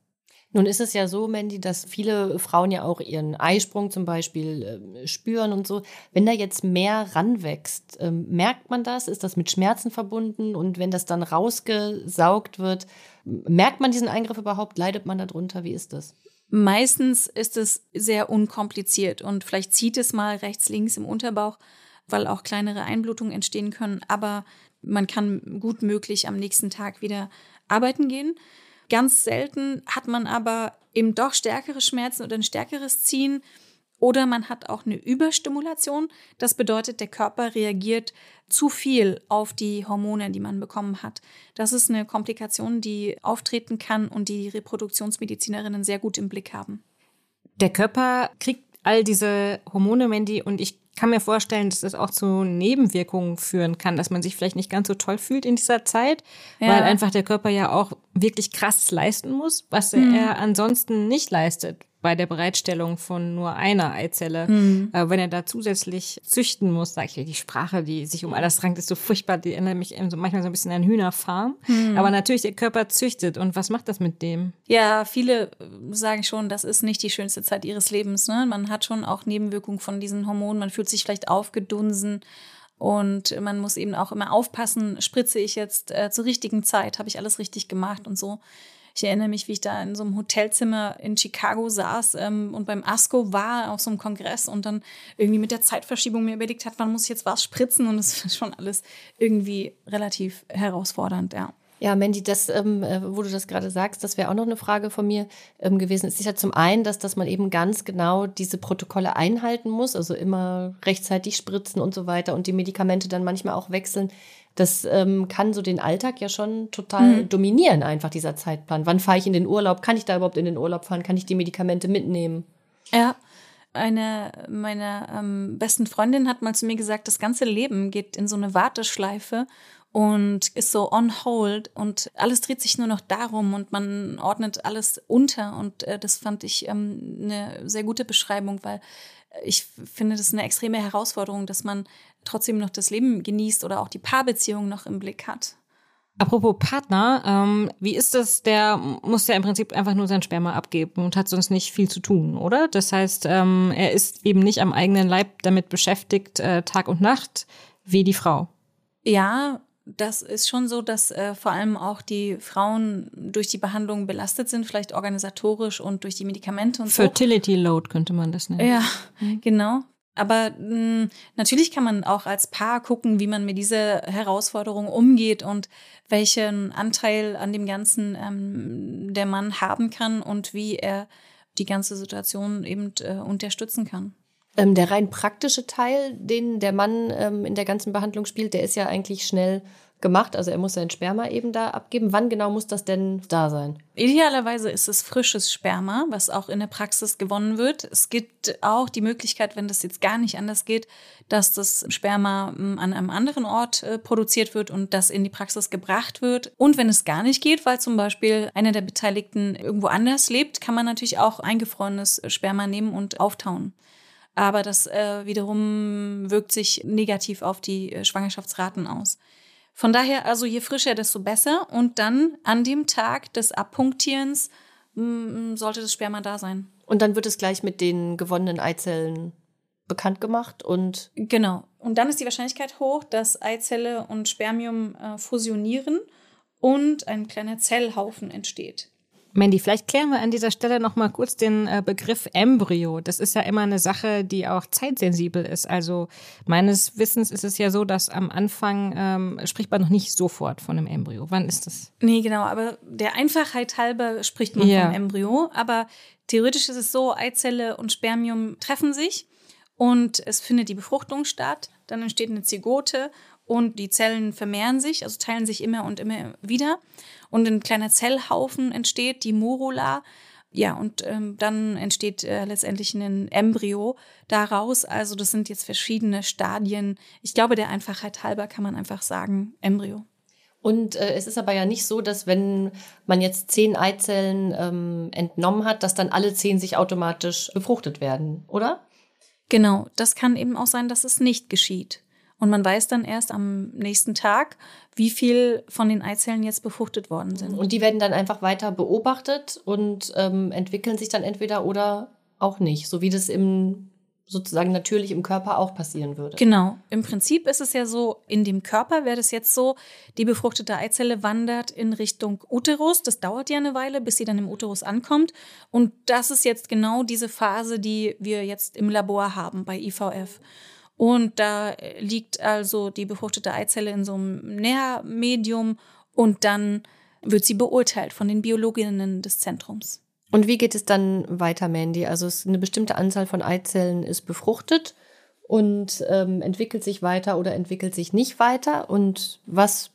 Nun ist es ja so, Mandy, dass viele Frauen ja auch ihren Eisprung zum Beispiel äh, spüren und so. Wenn da jetzt mehr ranwächst, äh, merkt man das? Ist das mit Schmerzen verbunden? Und wenn das dann rausgesaugt wird, merkt man diesen Eingriff überhaupt? Leidet man darunter? Wie ist das? Meistens ist es sehr unkompliziert und vielleicht zieht es mal rechts, links im Unterbauch, weil auch kleinere Einblutungen entstehen können. Aber man kann gut möglich am nächsten Tag wieder arbeiten gehen. Ganz selten hat man aber eben doch stärkere Schmerzen oder ein stärkeres Ziehen. Oder man hat auch eine Überstimulation. Das bedeutet, der Körper reagiert zu viel auf die Hormone, die man bekommen hat. Das ist eine Komplikation, die auftreten kann und die Reproduktionsmedizinerinnen sehr gut im Blick haben. Der Körper kriegt all diese Hormone, Mandy, und ich kann mir vorstellen, dass das auch zu Nebenwirkungen führen kann, dass man sich vielleicht nicht ganz so toll fühlt in dieser Zeit, ja. weil einfach der Körper ja auch wirklich krass leisten muss, was mhm. er ansonsten nicht leistet bei der Bereitstellung von nur einer Eizelle. Mhm. Äh, wenn er da zusätzlich züchten muss, sage ich, die Sprache, die sich um alles rankt, ist so furchtbar, die erinnert mich so manchmal so ein bisschen an Hühnerfarm. Mhm. Aber natürlich, der Körper züchtet. Und was macht das mit dem? Ja, viele äh, sagen schon, das ist nicht die schönste Zeit ihres Lebens. Ne? Man hat schon auch Nebenwirkungen von diesen Hormonen. Man fühlt sich vielleicht aufgedunsen. Und man muss eben auch immer aufpassen, spritze ich jetzt äh, zur richtigen Zeit, habe ich alles richtig gemacht und so. Ich erinnere mich, wie ich da in so einem Hotelzimmer in Chicago saß ähm, und beim ASCO war auf so einem Kongress und dann irgendwie mit der Zeitverschiebung mir überlegt hat, wann muss ich jetzt was spritzen und es ist schon alles irgendwie relativ herausfordernd, ja. Ja, Mandy, das, ähm, äh, wo du das gerade sagst, das wäre auch noch eine Frage von mir ähm, gewesen. Es ist ja zum einen, dass, dass man eben ganz genau diese Protokolle einhalten muss, also immer rechtzeitig spritzen und so weiter und die Medikamente dann manchmal auch wechseln. Das ähm, kann so den Alltag ja schon total mhm. dominieren, einfach dieser Zeitplan. Wann fahre ich in den Urlaub? Kann ich da überhaupt in den Urlaub fahren? Kann ich die Medikamente mitnehmen? Ja. Eine meiner ähm, besten Freundinnen hat mal zu mir gesagt, das ganze Leben geht in so eine Warteschleife und ist so on hold und alles dreht sich nur noch darum und man ordnet alles unter und äh, das fand ich ähm, eine sehr gute Beschreibung, weil ich finde das eine extreme Herausforderung, dass man trotzdem noch das Leben genießt oder auch die Paarbeziehung noch im Blick hat. Apropos Partner, ähm, wie ist das? Der muss ja im Prinzip einfach nur sein Sperma abgeben und hat sonst nicht viel zu tun, oder? Das heißt, ähm, er ist eben nicht am eigenen Leib damit beschäftigt, äh, Tag und Nacht, wie die Frau. Ja, das ist schon so, dass äh, vor allem auch die Frauen durch die Behandlung belastet sind, vielleicht organisatorisch und durch die Medikamente und Fertility so. Fertility Load könnte man das nennen. Ja, mhm. genau. Aber mh, natürlich kann man auch als Paar gucken, wie man mit dieser Herausforderung umgeht und welchen Anteil an dem Ganzen ähm, der Mann haben kann und wie er die ganze Situation eben äh, unterstützen kann. Ähm, der rein praktische Teil, den der Mann ähm, in der ganzen Behandlung spielt, der ist ja eigentlich schnell gemacht. Also er muss sein Sperma eben da abgeben. Wann genau muss das denn da sein? Idealerweise ist es frisches Sperma, was auch in der Praxis gewonnen wird. Es gibt auch die Möglichkeit, wenn das jetzt gar nicht anders geht, dass das Sperma hm, an einem anderen Ort äh, produziert wird und das in die Praxis gebracht wird. Und wenn es gar nicht geht, weil zum Beispiel einer der Beteiligten irgendwo anders lebt, kann man natürlich auch eingefrorenes Sperma nehmen und auftauen. Aber das äh, wiederum wirkt sich negativ auf die äh, Schwangerschaftsraten aus. Von daher, also je frischer, desto besser. Und dann an dem Tag des Abpunktierens mm, sollte das Sperma da sein. Und dann wird es gleich mit den gewonnenen Eizellen bekannt gemacht und Genau. Und dann ist die Wahrscheinlichkeit hoch, dass Eizelle und Spermium äh, fusionieren und ein kleiner Zellhaufen entsteht. Mandy, vielleicht klären wir an dieser Stelle noch mal kurz den äh, Begriff Embryo. Das ist ja immer eine Sache, die auch zeitsensibel ist. Also meines Wissens ist es ja so, dass am Anfang ähm, spricht man noch nicht sofort von einem Embryo. Wann ist das? Nee, genau, aber der Einfachheit halber spricht man Ja. vom Embryo. Aber theoretisch ist es so, Eizelle und Spermium treffen sich und es findet die Befruchtung statt. Dann entsteht eine Zygote und die Zellen vermehren sich, also teilen sich immer und immer wieder. Und ein kleiner Zellhaufen entsteht, die Morula. Ja, und ähm, dann entsteht äh, letztendlich ein Embryo daraus. Also das sind jetzt verschiedene Stadien. Ich glaube, der Einfachheit halber kann man einfach sagen, Embryo. Und äh, es ist aber ja nicht so, dass wenn man jetzt zehn Eizellen ähm, entnommen hat, dass dann alle zehn sich automatisch befruchtet werden, oder? Genau, das kann eben auch sein, dass es nicht geschieht. Und man weiß dann erst am nächsten Tag, wie viel von den Eizellen jetzt befruchtet worden sind. Und die werden dann einfach weiter beobachtet und ähm, entwickeln sich dann entweder oder auch nicht, so wie das im sozusagen natürlich im Körper auch passieren würde. Genau. Im Prinzip ist es ja so, in dem Körper wäre das jetzt so, die befruchtete Eizelle wandert in Richtung Uterus. Das dauert ja eine Weile, bis sie dann im Uterus ankommt. Und das ist jetzt genau diese Phase, die wir jetzt im Labor haben bei IVF. Und da liegt also die befruchtete Eizelle in so einem Nährmedium und dann wird sie beurteilt von den Biologinnen des Zentrums. Und wie geht es dann weiter, Mandy? Also eine bestimmte Anzahl von Eizellen ist befruchtet und ähm, entwickelt sich weiter oder entwickelt sich nicht weiter. Und was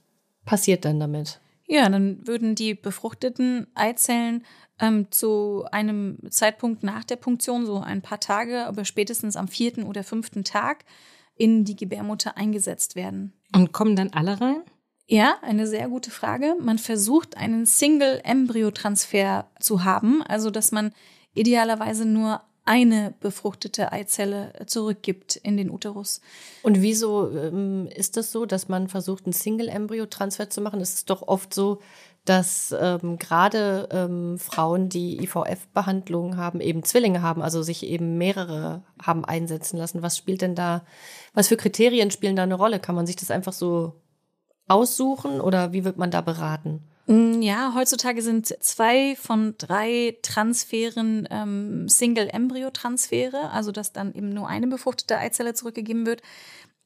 passiert dann damit? Ja, dann würden die befruchteten Eizellen ähm, zu einem Zeitpunkt nach der Punktion, so ein paar Tage, aber spätestens am vierten oder fünften Tag, in die Gebärmutter eingesetzt werden. Und kommen dann alle rein? Ja, eine sehr gute Frage. Man versucht einen Single-Embryo-Transfer zu haben, also dass man idealerweise nur eine befruchtete Eizelle zurückgibt in den Uterus. Und wieso ähm, ist das so, dass man versucht, einen Single-Embryo-Transfer zu machen? Es ist doch oft so, dass ähm, gerade ähm, Frauen, die IVF-Behandlungen haben, eben Zwillinge haben, also sich eben mehrere haben einsetzen lassen. Was spielt denn da, was für Kriterien spielen da eine Rolle? Kann man sich das einfach so aussuchen oder wie wird man da beraten? Mm, Ja, heutzutage sind zwei von drei Transferen ähm, Single-Embryo-Transfere, also dass dann eben nur eine befruchtete Eizelle zurückgegeben wird,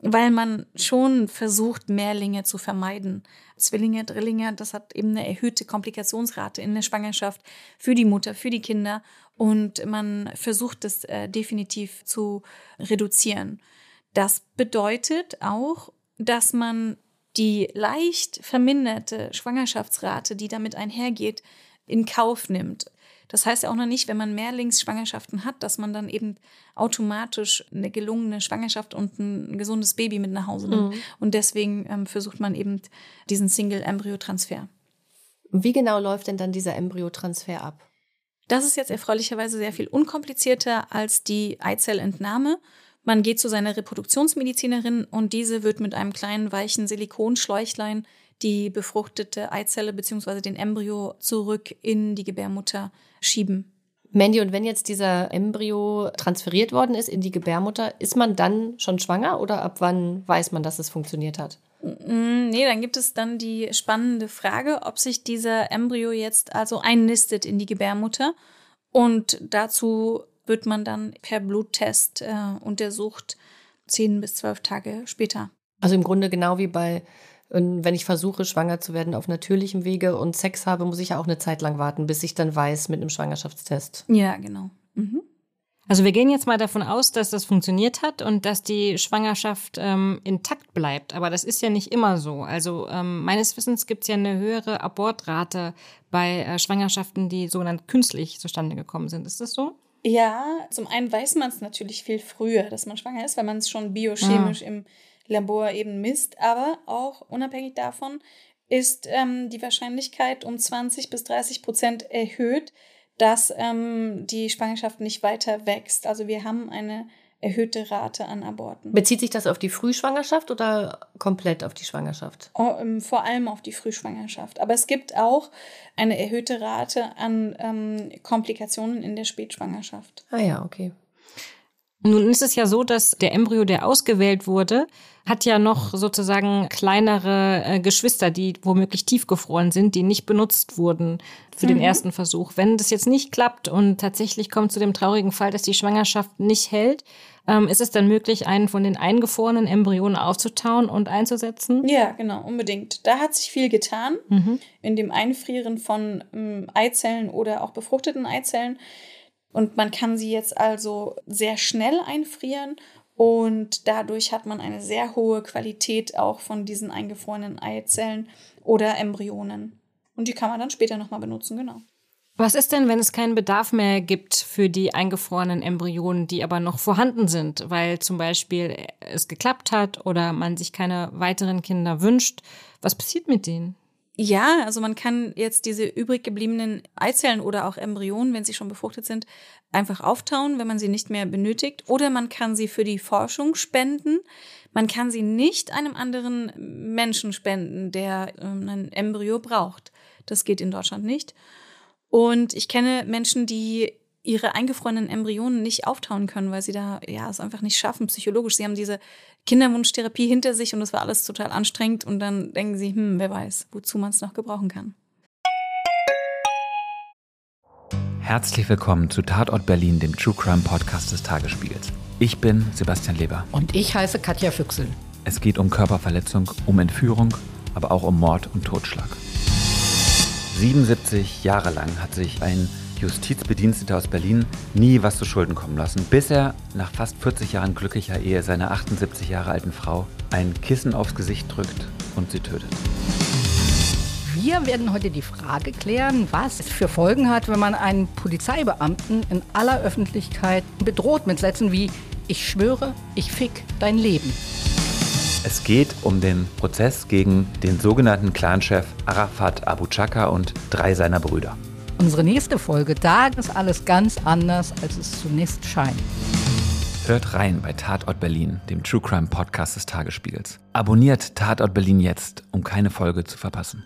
weil man schon versucht, Mehrlinge zu vermeiden. Zwillinge, Drillinge, das hat eben eine erhöhte Komplikationsrate in der Schwangerschaft für die Mutter, für die Kinder und man versucht das äh, definitiv zu reduzieren. Das bedeutet auch, dass man die leicht verminderte Schwangerschaftsrate, die damit einhergeht, in Kauf nimmt. Das heißt ja auch noch nicht, wenn man Mehrlingsschwangerschaften hat, dass man dann eben automatisch eine gelungene Schwangerschaft und ein gesundes Baby mit nach Hause nimmt. Und deswegen ähm, versucht man eben diesen Single-Embryo-Transfer. Wie genau läuft denn dann dieser Embryotransfer ab? Das ist jetzt erfreulicherweise sehr viel unkomplizierter als die Eizellentnahme. Man geht zu seiner Reproduktionsmedizinerin und diese wird mit einem kleinen weichen Silikonschläuchlein die befruchtete Eizelle bzw. den Embryo zurück in die Gebärmutter schieben. Mandy, und wenn jetzt dieser Embryo transferiert worden ist in die Gebärmutter, ist man dann schon schwanger oder ab wann weiß man, dass es funktioniert hat? Mm, Nee, dann gibt es dann die spannende Frage, ob sich dieser Embryo jetzt also einnistet in die Gebärmutter. Und dazu wird man dann per Bluttest äh, untersucht, zehn bis zwölf Tage später. Also im Grunde genau wie bei, ähm, wenn ich versuche, schwanger zu werden auf natürlichem Wege und Sex habe, muss ich ja auch eine Zeit lang warten, bis ich dann weiß mit einem Schwangerschaftstest. Ja, genau. Mhm. Also wir gehen jetzt mal davon aus, dass das funktioniert hat und dass die Schwangerschaft ähm, intakt bleibt. Aber das ist ja nicht immer so. Also ähm, meines Wissens gibt es ja eine höhere Abortrate bei äh, Schwangerschaften, die sogenannt künstlich zustande gekommen sind. Ist das so? Ja, zum einen weiß man es natürlich viel früher, dass man schwanger ist, weil man es schon biochemisch im Labor eben misst. Aber auch unabhängig davon ist ähm, die Wahrscheinlichkeit um 20 bis 30 Prozent erhöht, dass ähm, die Schwangerschaft nicht weiter wächst. Also wir haben eine erhöhte Rate an Aborten. Bezieht sich das auf die Frühschwangerschaft oder komplett auf die Schwangerschaft? Oh, ähm, vor allem auf die Frühschwangerschaft. Aber es gibt auch eine erhöhte Rate an ähm, Komplikationen in der Spätschwangerschaft. Ah ja, okay. Nun ist es ja so, dass der Embryo, der ausgewählt wurde, hat ja noch sozusagen kleinere äh, Geschwister, die womöglich tiefgefroren sind, die nicht benutzt wurden für mhm. den ersten Versuch. Wenn das jetzt nicht klappt und tatsächlich kommt zu dem traurigen Fall, dass die Schwangerschaft nicht hält, ähm, ist es dann möglich, einen von den eingefrorenen Embryonen aufzutauen und einzusetzen? Ja, genau, unbedingt. Da hat sich viel getan mhm. in dem Einfrieren von ähm, Eizellen oder auch befruchteten Eizellen. Und man kann sie jetzt also sehr schnell einfrieren und dadurch hat man eine sehr hohe Qualität auch von diesen eingefrorenen Eizellen oder Embryonen. Und die kann man dann später nochmal benutzen, genau. Was ist denn, wenn es keinen Bedarf mehr gibt für die eingefrorenen Embryonen, die aber noch vorhanden sind, weil zum Beispiel es geklappt hat oder man sich keine weiteren Kinder wünscht? Was passiert mit denen? Ja, also man kann jetzt diese übrig gebliebenen Eizellen oder auch Embryonen, wenn sie schon befruchtet sind, einfach auftauen, wenn man sie nicht mehr benötigt. Oder man kann sie für die Forschung spenden. Man kann sie nicht einem anderen Menschen spenden, der ähm, ein Embryo braucht. Das geht in Deutschland nicht. Und ich kenne Menschen, die ihre eingefrorenen Embryonen nicht auftauen können, weil sie da ja es einfach nicht schaffen psychologisch. Sie haben diese Kinderwunschtherapie hinter sich und das war alles total anstrengend und dann denken sie, hm, wer weiß, wozu man es noch gebrauchen kann. Herzlich willkommen zu Tatort Berlin, dem True Crime Podcast des Tagesspiegels. Ich bin Sebastian Leber. Und ich heiße Katja Füchsel. Es geht um Körperverletzung, um Entführung, aber auch um Mord und Totschlag. 77 Jahre lang hat sich ein Justizbediensteter aus Berlin nie was zu Schulden kommen lassen, bis er nach fast 40 Jahren glücklicher Ehe seiner 78 Jahre alten Frau ein Kissen aufs Gesicht drückt und sie tötet. Wir werden heute die Frage klären, was es für Folgen hat, wenn man einen Polizeibeamten in aller Öffentlichkeit bedroht mit Sätzen wie Ich schwöre, ich fick dein Leben. Es geht um den Prozess gegen den sogenannten Clanchef Arafat Abu Chaka und drei seiner Brüder. Unsere nächste Folge, da ist alles ganz anders, als es zunächst scheint. Hört rein bei Tatort Berlin, dem True Crime Podcast des Tagesspiegels. Abonniert Tatort Berlin jetzt, um keine Folge zu verpassen.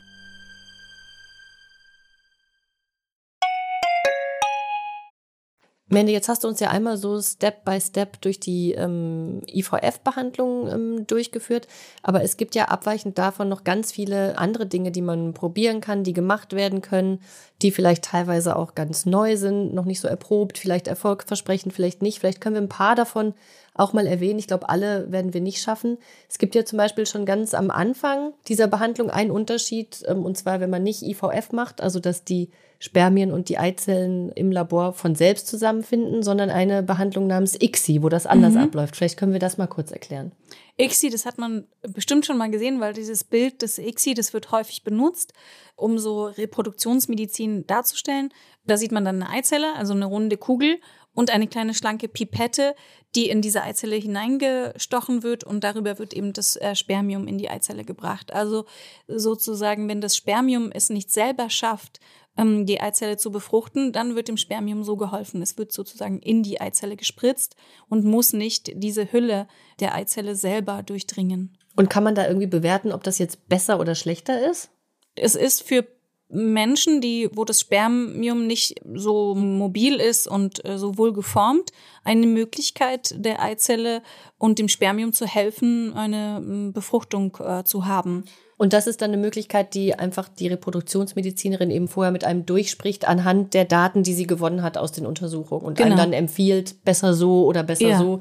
Mende, jetzt hast du uns ja einmal so Step by Step durch die ähm, IVF-Behandlung ähm, durchgeführt, aber es gibt ja abweichend davon noch ganz viele andere Dinge, die man probieren kann, die gemacht werden können, die vielleicht teilweise auch ganz neu sind, noch nicht so erprobt, vielleicht erfolgversprechend, vielleicht nicht. Vielleicht können wir ein paar davon auch mal erwähnen. Ich glaube, alle werden wir nicht schaffen. Es gibt ja zum Beispiel schon ganz am Anfang dieser Behandlung einen Unterschied, ähm, und zwar, wenn man nicht IVF macht, also dass die Spermien und die Eizellen im Labor von selbst zusammenfinden, sondern eine Behandlung namens ICSI, wo das anders mhm. abläuft. Vielleicht können wir das mal kurz erklären. ICSI, das hat man bestimmt schon mal gesehen, weil dieses Bild des ICSI, das wird häufig benutzt, um so Reproduktionsmedizin darzustellen. Da sieht man dann eine Eizelle, also eine runde Kugel und eine kleine schlanke Pipette, die in diese Eizelle hineingestochen wird und darüber wird eben das äh, Spermium in die Eizelle gebracht. Also sozusagen, wenn das Spermium es nicht selber schafft, ähm, die Eizelle zu befruchten, dann wird dem Spermium so geholfen. Es wird sozusagen in die Eizelle gespritzt und muss nicht diese Hülle der Eizelle selber durchdringen. Und kann man da irgendwie bewerten, ob das jetzt besser oder schlechter ist? Es ist für Menschen, die, wo das Spermium nicht so mobil ist und äh, so wohl geformt, eine Möglichkeit der Eizelle und dem Spermium zu helfen, eine Befruchtung äh, zu haben. Und das ist dann eine Möglichkeit, die einfach die Reproduktionsmedizinerin eben vorher mit einem durchspricht anhand der Daten, die sie gewonnen hat aus den Untersuchungen und genau. einem dann empfiehlt, besser so oder besser ja. so.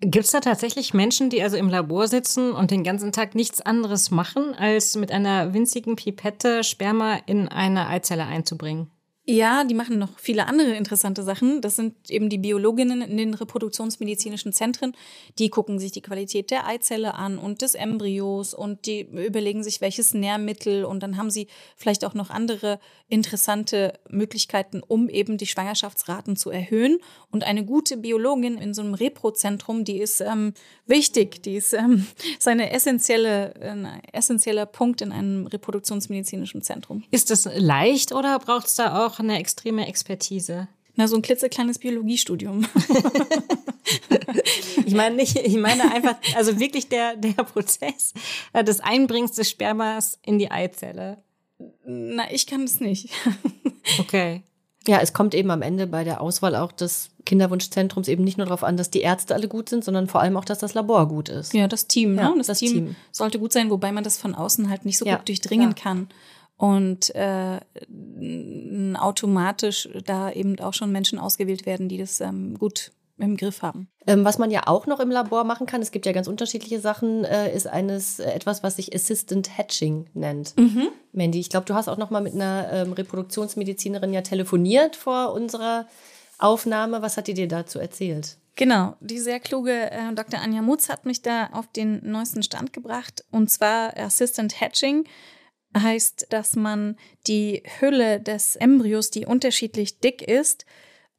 Gibt es da tatsächlich Menschen, die also im Labor sitzen und den ganzen Tag nichts anderes machen, als mit einer winzigen Pipette Sperma in eine Eizelle einzubringen? Ja, die machen noch viele andere interessante Sachen. Das sind eben die Biologinnen in den reproduktionsmedizinischen Zentren. Die gucken sich die Qualität der Eizelle an und des Embryos und die überlegen sich, welches Nährmittel und dann haben sie vielleicht auch noch andere interessante Möglichkeiten, um eben die Schwangerschaftsraten zu erhöhen. Und eine gute Biologin in so einem Reprozentrum, die ist ähm, wichtig, die ist, ähm, ist eine essentielle, ein essentieller Punkt in einem reproduktionsmedizinischen Zentrum. Ist das leicht oder braucht es da auch eine extreme Expertise? Na, so ein klitzekleines Biologiestudium. ich meine nicht, ich meine einfach, also wirklich der, der Prozess des Einbringens des Spermas in die Eizelle. Na, ich kann es nicht. Okay. Ja, es kommt eben am Ende bei der Auswahl auch des Kinderwunschzentrums eben nicht nur darauf an, dass die Ärzte alle gut sind, sondern vor allem auch, dass das Labor gut ist. Ja, das Team, Ja, ne? Das, das Team, Team. sollte gut sein, wobei man das von außen halt nicht so Ja, gut durchdringen klar. kann. Und äh, automatisch da eben auch schon Menschen ausgewählt werden, die das ähm, gut im Griff haben. Ähm, was man ja auch noch im Labor machen kann, es gibt ja ganz unterschiedliche Sachen, äh, ist eines äh, etwas, was sich Assistant Hatching nennt. Mandy, ich glaube, du hast auch noch mal mit einer ähm, Reproduktionsmedizinerin ja telefoniert vor unserer Aufnahme. Was hat die dir dazu erzählt? Genau, die sehr kluge äh, Dr. Anja Mutz hat mich da auf den neuesten Stand gebracht. Und zwar Assistant Hatching heißt, dass man die Hülle des Embryos, die unterschiedlich dick ist,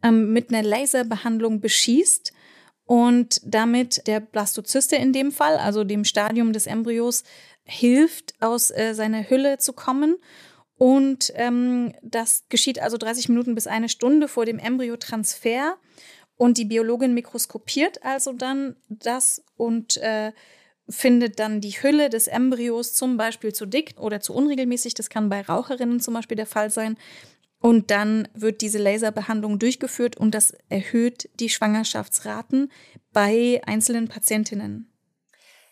ähm, mit einer Laserbehandlung beschießt und damit der Blastozyste in dem Fall, also dem Stadium des Embryos, hilft, aus äh, seiner Hülle zu kommen. Und ähm, das geschieht also 30 Minuten bis eine Stunde vor dem Embryotransfer. Und die Biologin mikroskopiert also dann das und äh, findet dann die Hülle des Embryos zum Beispiel zu dick oder zu unregelmäßig. Das kann bei Raucherinnen zum Beispiel der Fall sein. Und dann wird diese Laserbehandlung durchgeführt und das erhöht die Schwangerschaftsraten bei einzelnen Patientinnen.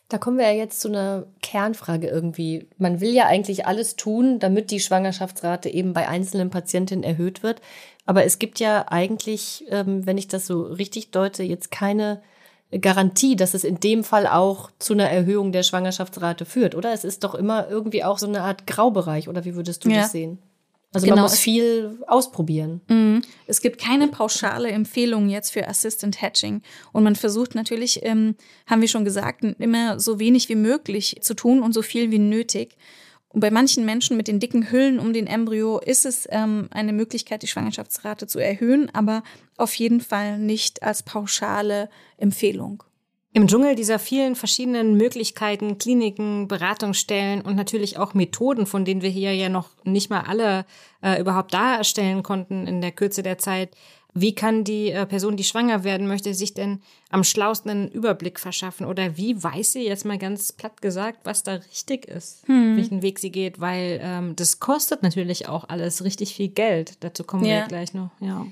Da kommen wir ja jetzt zu einer Kernfrage irgendwie. Man will ja eigentlich alles tun, damit die Schwangerschaftsrate eben bei einzelnen Patientinnen erhöht wird. Aber es gibt ja eigentlich, ähm, wenn ich das so richtig deute, jetzt keine Garantie, dass es in dem Fall auch zu einer Erhöhung der Schwangerschaftsrate führt, oder? Es ist doch immer irgendwie auch so eine Art Graubereich, oder wie würdest du Ja. das sehen? Also Genau, man muss viel ausprobieren. Es gibt keine pauschale Empfehlung jetzt für Assistant Hatching. Und man versucht natürlich, ähm, haben wir schon gesagt, immer so wenig wie möglich zu tun und so viel wie nötig. Und bei manchen Menschen mit den dicken Hüllen um den Embryo ist es ähm, eine Möglichkeit, die Schwangerschaftsrate zu erhöhen, aber auf jeden Fall nicht als pauschale Empfehlung. Im Dschungel dieser vielen verschiedenen Möglichkeiten, Kliniken, Beratungsstellen und natürlich auch Methoden, von denen wir hier ja noch nicht mal alle äh, überhaupt darstellen konnten in der Kürze der Zeit. Wie kann die äh, Person, die schwanger werden möchte, sich denn am schlausten einen Überblick verschaffen? Oder wie weiß sie jetzt mal ganz platt gesagt, was da richtig ist, welchen Weg sie geht? Weil ähm, das kostet natürlich auch alles richtig viel Geld. Dazu kommen wir Ja. ja gleich noch. Ja.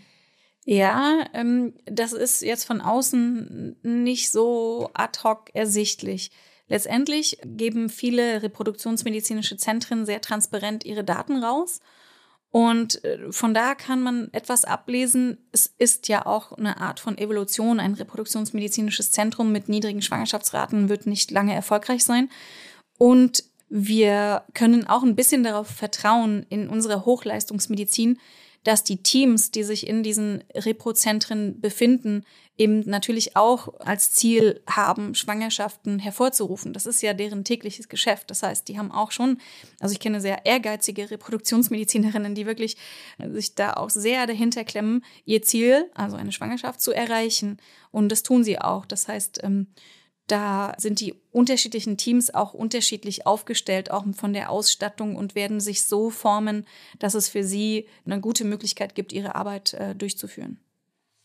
Ja, ähm, das ist jetzt von außen nicht so ad hoc ersichtlich. Letztendlich geben viele reproduktionsmedizinische Zentren sehr transparent ihre Daten raus. Und äh, von da kann man etwas ablesen. Es ist ja auch eine Art von Evolution. Ein reproduktionsmedizinisches Zentrum mit niedrigen Schwangerschaftsraten wird nicht lange erfolgreich sein. Und wir können auch ein bisschen darauf vertrauen in unserer Hochleistungsmedizin, dass die Teams, die sich in diesen Reprozentren befinden, eben natürlich auch als Ziel haben, Schwangerschaften hervorzurufen. Das ist ja deren tägliches Geschäft. Das heißt, die haben auch schon, also ich kenne sehr ehrgeizige Reproduktionsmedizinerinnen, die wirklich sich da auch sehr dahinter klemmen, ihr Ziel, also eine Schwangerschaft zu erreichen. Und das tun sie auch. Das heißt, ähm, da sind die unterschiedlichen Teams auch unterschiedlich aufgestellt, auch von der Ausstattung und werden sich so formen, dass es für sie eine gute Möglichkeit gibt, ihre Arbeit äh, durchzuführen.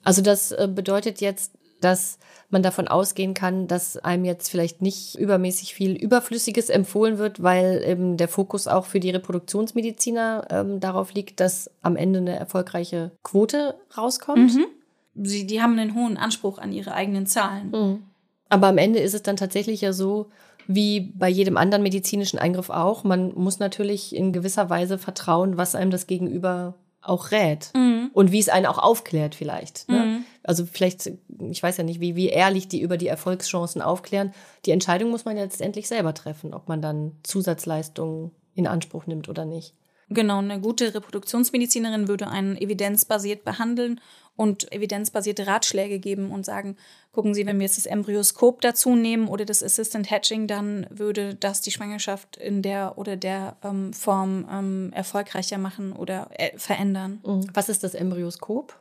Also das äh, bedeutet jetzt, dass man davon ausgehen kann, dass einem jetzt vielleicht nicht übermäßig viel Überflüssiges empfohlen wird, weil eben der Fokus auch für die Reproduktionsmediziner ähm, darauf liegt, dass am Ende eine erfolgreiche Quote rauskommt. Sie, die haben einen hohen Anspruch an ihre eigenen Zahlen. Mhm. Aber am Ende ist es dann tatsächlich ja so, wie bei jedem anderen medizinischen Eingriff auch. Man muss natürlich in gewisser Weise vertrauen, was einem das Gegenüber auch rät und wie es einen auch aufklärt vielleicht. Ne? Also vielleicht, ich weiß ja nicht, wie, wie ehrlich die über die Erfolgschancen aufklären. Die Entscheidung muss man ja letztendlich selber treffen, ob man dann Zusatzleistungen in Anspruch nimmt oder nicht. Genau, eine gute Reproduktionsmedizinerin würde einen evidenzbasiert behandeln und evidenzbasierte Ratschläge geben und sagen, gucken Sie, wenn wir jetzt das Embryoskop dazu nehmen oder das Assistant Hatching, dann würde das die Schwangerschaft in der oder der ähm, Form ähm, erfolgreicher machen oder äh, verändern. Was ist das Embryoskop?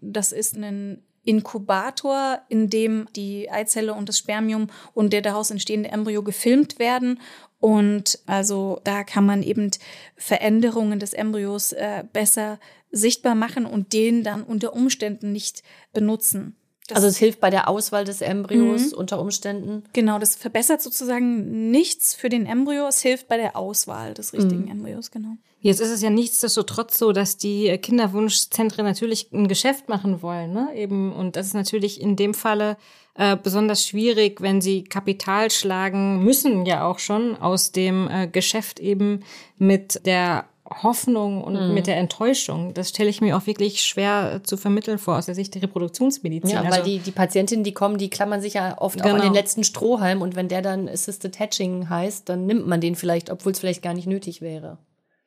Das ist ein Inkubator, in dem die Eizelle und das Spermium und der daraus entstehende Embryo gefilmt werden. Und also da kann man eben Veränderungen des Embryos äh, besser sichtbar machen und den dann unter Umständen nicht benutzen. Das also es hilft bei der Auswahl des Embryos mhm. unter Umständen. Genau, das verbessert sozusagen nichts für den Embryo, es hilft bei der Auswahl des richtigen mhm. Embryos, genau. Jetzt ist es ja nichtsdestotrotz so, dass die Kinderwunschzentren natürlich ein Geschäft machen wollen, ne? Eben und das ist natürlich in dem Falle äh, besonders schwierig, wenn sie Kapital schlagen müssen ja auch schon aus dem äh, Geschäft eben mit der Hoffnung und mhm. mit der Enttäuschung. Das stelle ich mir auch wirklich schwer zu vermitteln vor aus der Sicht der Reproduktionsmedizin. Ja, also, weil die, die Patientinnen, die kommen, die klammern sich ja oft genau. auch an den genau. letzten Strohhalm und wenn der dann Assisted Hatching heißt, dann nimmt man den vielleicht, obwohl es vielleicht gar nicht nötig wäre.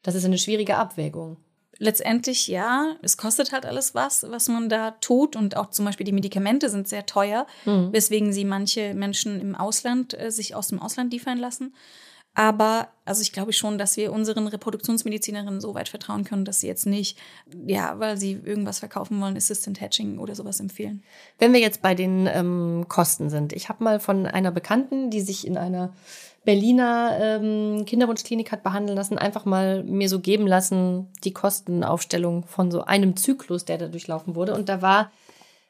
Das ist eine schwierige Abwägung. Letztendlich ja, es kostet halt alles was, was man da tut und auch zum Beispiel die Medikamente sind sehr teuer, mhm. weswegen sie manche Menschen im Ausland äh, sich aus dem Ausland liefern lassen. Aber also ich glaube schon, dass wir unseren Reproduktionsmedizinerinnen so weit vertrauen können, dass sie jetzt nicht, ja, weil sie irgendwas verkaufen wollen, Assistant Hatching oder sowas empfehlen. Wenn wir jetzt bei den ähm, Kosten sind, ich habe mal von einer Bekannten, die sich in einer Berliner ähm, Kinderwunschklinik hat behandeln lassen, einfach mal mir so geben lassen, die Kostenaufstellung von so einem Zyklus, der da durchlaufen wurde. Und da war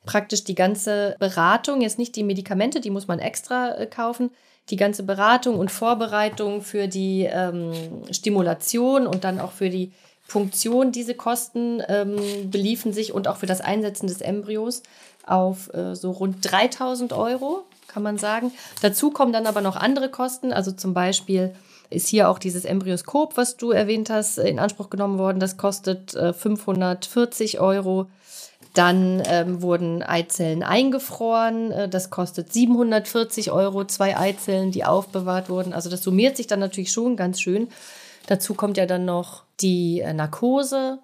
praktisch die ganze Beratung, jetzt nicht die Medikamente, die muss man extra äh, kaufen, die ganze Beratung und Vorbereitung für die ähm, Stimulation und dann auch für die Punktion, diese Kosten ähm, beliefen sich und auch für das Einsetzen des Embryos auf äh, so rund 3000 Euro, kann man sagen. Dazu kommen dann aber noch andere Kosten, also zum Beispiel ist hier auch dieses Embryoskop, was du erwähnt hast, in Anspruch genommen worden. Das kostet äh, 540 Euro. Dann ähm, wurden Eizellen eingefroren. Äh, das kostet 740 Euro, zwei Eizellen, die aufbewahrt wurden. Also das summiert sich dann natürlich schon ganz schön. Dazu kommt ja dann noch die äh, Narkose.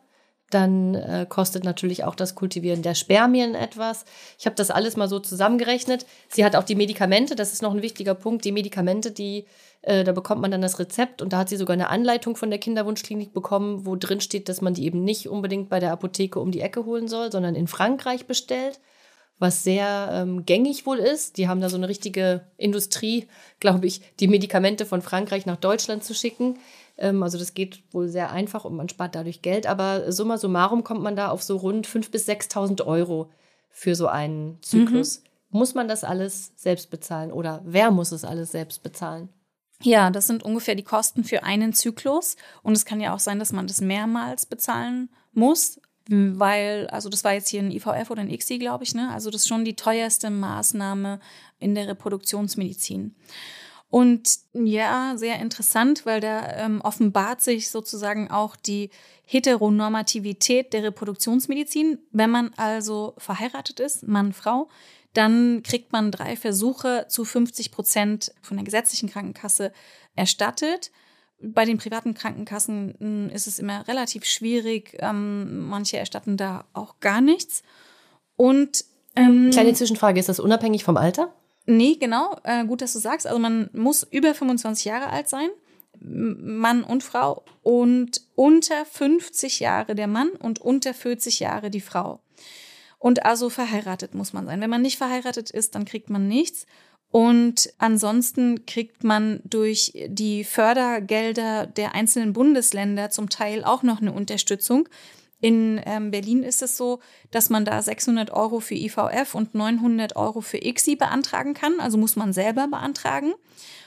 Dann äh, kostet natürlich auch das Kultivieren der Spermien etwas. Ich habe das alles mal so zusammengerechnet. Sie hat auch die Medikamente, das ist noch ein wichtiger Punkt. Die Medikamente, die äh, da bekommt man dann das Rezept und da hat sie sogar eine Anleitung von der Kinderwunschklinik bekommen, wo drin steht, dass man die eben nicht unbedingt bei der Apotheke um die Ecke holen soll, sondern in Frankreich bestellt, was sehr ähm, gängig wohl ist. Die haben da so eine richtige Industrie, glaube ich, die Medikamente von Frankreich nach Deutschland zu schicken. Ähm, also das geht wohl sehr einfach und man spart dadurch Geld. Aber summa summarum kommt man da auf so rund 5.000 bis 6.000 Euro für so einen Zyklus. Mhm. Muss man das alles selbst bezahlen oder wer muss es alles selbst bezahlen? Ja, das sind ungefähr die Kosten für einen Zyklus. Und es kann ja auch sein, dass man das mehrmals bezahlen muss, weil, also das war jetzt hier ein IVF oder ein ICSI, glaube ich, ne? Also das ist schon die teuerste Maßnahme in der Reproduktionsmedizin. Und ja, sehr interessant, weil da ähm, offenbart sich sozusagen auch die Heteronormativität der Reproduktionsmedizin. Wenn man also verheiratet ist, Mann, Frau, dann kriegt man drei Versuche zu 50 Prozent von der gesetzlichen Krankenkasse erstattet. Bei den privaten Krankenkassen hm, ist es immer relativ schwierig. Ähm, manche erstatten da auch gar nichts. Und ähm, kleine Zwischenfrage: Ist das unabhängig vom Alter? Nee, genau. Äh, gut, dass du sagst. Also man muss über 25 Jahre alt sein, Mann und Frau, und unter 50 Jahre der Mann und unter 40 Jahre die Frau. Und also verheiratet muss man sein. Wenn man nicht verheiratet ist, dann kriegt man nichts. Und ansonsten kriegt man durch die Fördergelder der einzelnen Bundesländer zum Teil auch noch eine Unterstützung. In ähm, Berlin ist es so, dass man da 600 Euro für IVF und 900 Euro für ICSI beantragen kann. Also muss man selber beantragen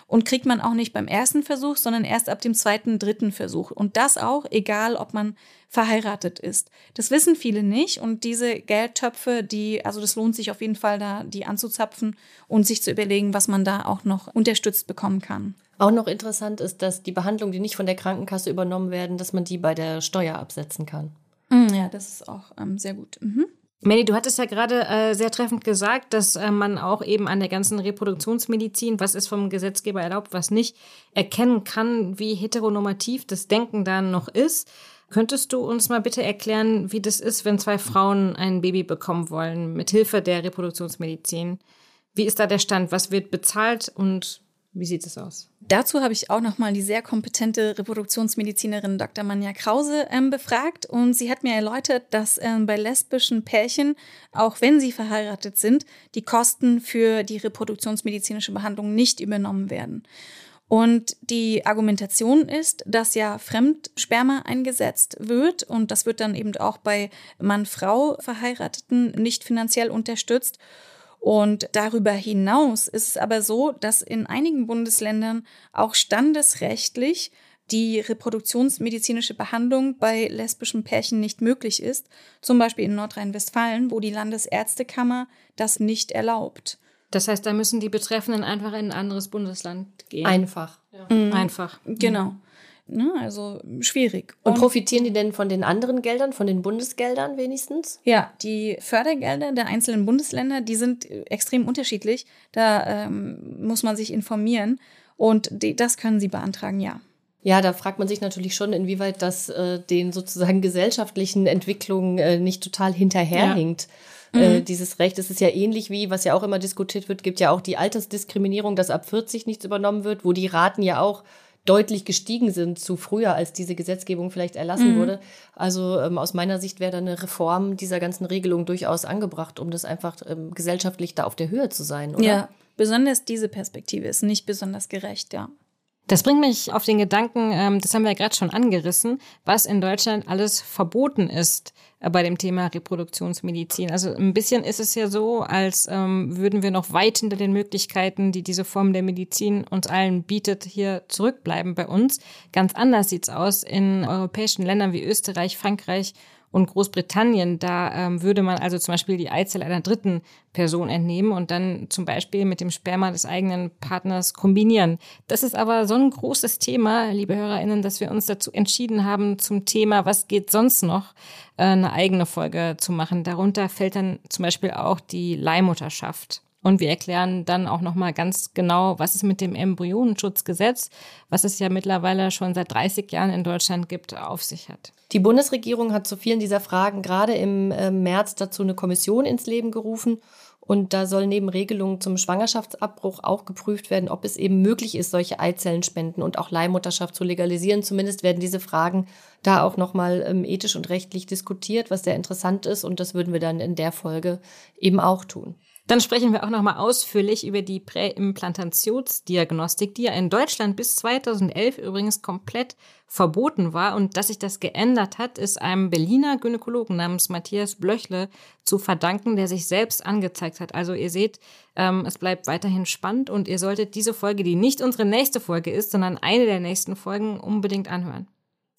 und kriegt man auch nicht beim ersten Versuch, sondern erst ab dem zweiten, dritten Versuch. Und das auch, egal ob man verheiratet ist. Das wissen viele nicht und diese Geldtöpfe, die, also das lohnt sich auf jeden Fall da, die anzuzapfen und sich zu überlegen, was man da auch noch unterstützt bekommen kann. Auch noch interessant ist, dass die Behandlungen, die nicht von der Krankenkasse übernommen werden, dass man die bei der Steuer absetzen kann. Mm, ja, das ist auch ähm, sehr gut. Mhm. Manny, du hattest ja gerade äh, sehr treffend gesagt, dass äh, man auch eben an der ganzen Reproduktionsmedizin, was ist vom Gesetzgeber erlaubt, was nicht, erkennen kann, wie heteronormativ das Denken da noch ist. Könntest du uns mal bitte erklären, wie das ist, wenn zwei Frauen ein Baby bekommen wollen, mit Hilfe der Reproduktionsmedizin? Wie ist da der Stand? Was wird bezahlt und wie sieht es aus? Dazu habe ich auch nochmal die sehr kompetente Reproduktionsmedizinerin Dr. Manja Krause ähm, befragt und sie hat mir erläutert, dass ähm, bei lesbischen Pärchen, auch wenn sie verheiratet sind, die Kosten für die reproduktionsmedizinische Behandlung nicht übernommen werden. Und die Argumentation ist, dass ja Fremdsperma eingesetzt wird und das wird dann eben auch bei Mann-Frau Verheirateten nicht finanziell unterstützt. Und darüber hinaus ist es aber so, dass in einigen Bundesländern auch standesrechtlich die reproduktionsmedizinische Behandlung bei lesbischen Pärchen nicht möglich ist, zum Beispiel in Nordrhein-Westfalen, wo die Landesärztekammer das nicht erlaubt. Das heißt, da müssen die Betreffenden einfach in ein anderes Bundesland gehen. Einfach. Ja. Mhm. Einfach. Genau. Ne, also schwierig. Und, Und, profitieren die denn von den anderen Geldern, von den Bundesgeldern wenigstens? Ja, die Fördergelder der einzelnen Bundesländer, die sind extrem unterschiedlich. Da ähm, muss man sich informieren. Und die, das können sie beantragen, ja. Ja, da fragt man sich natürlich schon, inwieweit das äh, den sozusagen gesellschaftlichen Entwicklungen äh, nicht total hinterherhinkt. Ja. Äh, mhm. dieses Recht. Es ist ja ähnlich wie, was ja auch immer diskutiert wird, gibt ja auch die Altersdiskriminierung, dass ab 40 nichts übernommen wird, wo die Raten ja auch deutlich gestiegen sind zu früher, als diese Gesetzgebung vielleicht erlassen mhm. wurde. Also ähm, aus meiner Sicht wäre da eine Reform dieser ganzen Regelung durchaus angebracht, um das einfach ähm, gesellschaftlich da auf der Höhe zu sein, oder? Ja, besonders diese Perspektive ist nicht besonders gerecht, ja. Das bringt mich auf den Gedanken, ähm, das haben wir ja gerade schon angerissen, was in Deutschland alles verboten ist äh, bei dem Thema Reproduktionsmedizin. Also ein bisschen ist es ja so, als ähm, würden wir noch weit hinter den Möglichkeiten, die diese Form der Medizin uns allen bietet, hier zurückbleiben bei uns. Ganz anders sieht's aus in europäischen Ländern wie Österreich, Frankreich und Großbritannien, da ähm, würde man also zum Beispiel die Eizelle einer dritten Person entnehmen und dann zum Beispiel mit dem Sperma des eigenen Partners kombinieren. Das ist aber so ein großes Thema, liebe HörerInnen, dass wir uns dazu entschieden haben, zum Thema, was geht sonst noch, äh, eine eigene Folge zu machen. Darunter fällt dann zum Beispiel auch die Leihmutterschaft. Und wir erklären dann auch nochmal ganz genau, was es mit dem Embryonenschutzgesetz, was es ja mittlerweile schon seit 30 Jahren in Deutschland gibt, auf sich hat. Die Bundesregierung hat zu vielen dieser Fragen gerade im äh, März dazu eine Kommission ins Leben gerufen. Und da soll neben Regelungen zum Schwangerschaftsabbruch auch geprüft werden, ob es eben möglich ist, solche Eizellenspenden und auch Leihmutterschaft zu legalisieren. Zumindest werden diese Fragen da auch nochmal ähm, ethisch und rechtlich diskutiert, was sehr interessant ist. Und das würden wir dann in der Folge eben auch tun. Dann sprechen wir auch nochmal ausführlich über die Präimplantationsdiagnostik, die ja in Deutschland bis 2011 übrigens komplett verboten war. Und dass sich das geändert hat, ist einem Berliner Gynäkologen namens Matthias Blöchle zu verdanken, der sich selbst angezeigt hat. Also ihr seht, ähm, es bleibt weiterhin spannend und ihr solltet diese Folge, die nicht unsere nächste Folge ist, sondern eine der nächsten Folgen, unbedingt anhören.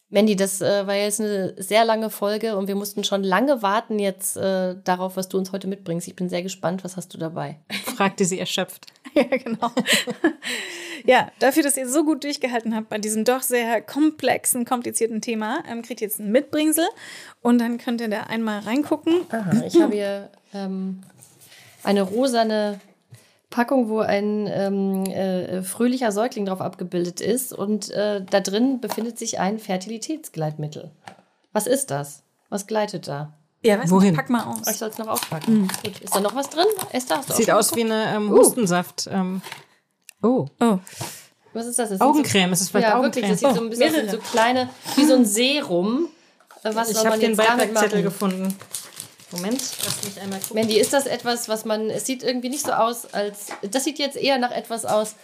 Mandy, das äh, war jetzt eine sehr lange Folge und wir mussten schon lange warten jetzt äh, darauf, was du uns heute mitbringst. Ich bin sehr gespannt, was hast du dabei? fragte sie erschöpft. ja, genau. ja, dafür, dass ihr so gut durchgehalten habt bei diesem doch sehr komplexen, komplizierten Thema, ähm, kriegt ihr jetzt ein Mitbringsel und dann könnt ihr da einmal reingucken. Aha, ich habe hier ähm, eine rosane Packung, wo ein ähm, äh, fröhlicher Säugling drauf abgebildet ist und äh, da drin befindet sich ein Fertilitätsgleitmittel. Was ist das? Was gleitet da? Ja, weiß Wohin? Nicht, pack mal aus. Ich soll es noch auspacken. Mhm. Gut. Ist da noch was drin? Esther, hast du Sieht aus wie eine ähm, uh. Hustensaft. Ähm. Oh. oh. Was ist das? das Augencreme. So, ist es vielleicht ja, Augencreme? wirklich. Das sieht so ein bisschen oh, so kleine, wie so ein Serum. Was ich habe den Beipackzettel gefunden. Moment, lass mich einmal gucken. Mandy, ist das etwas, was man, es sieht irgendwie nicht so aus, als, das sieht jetzt eher nach etwas aus,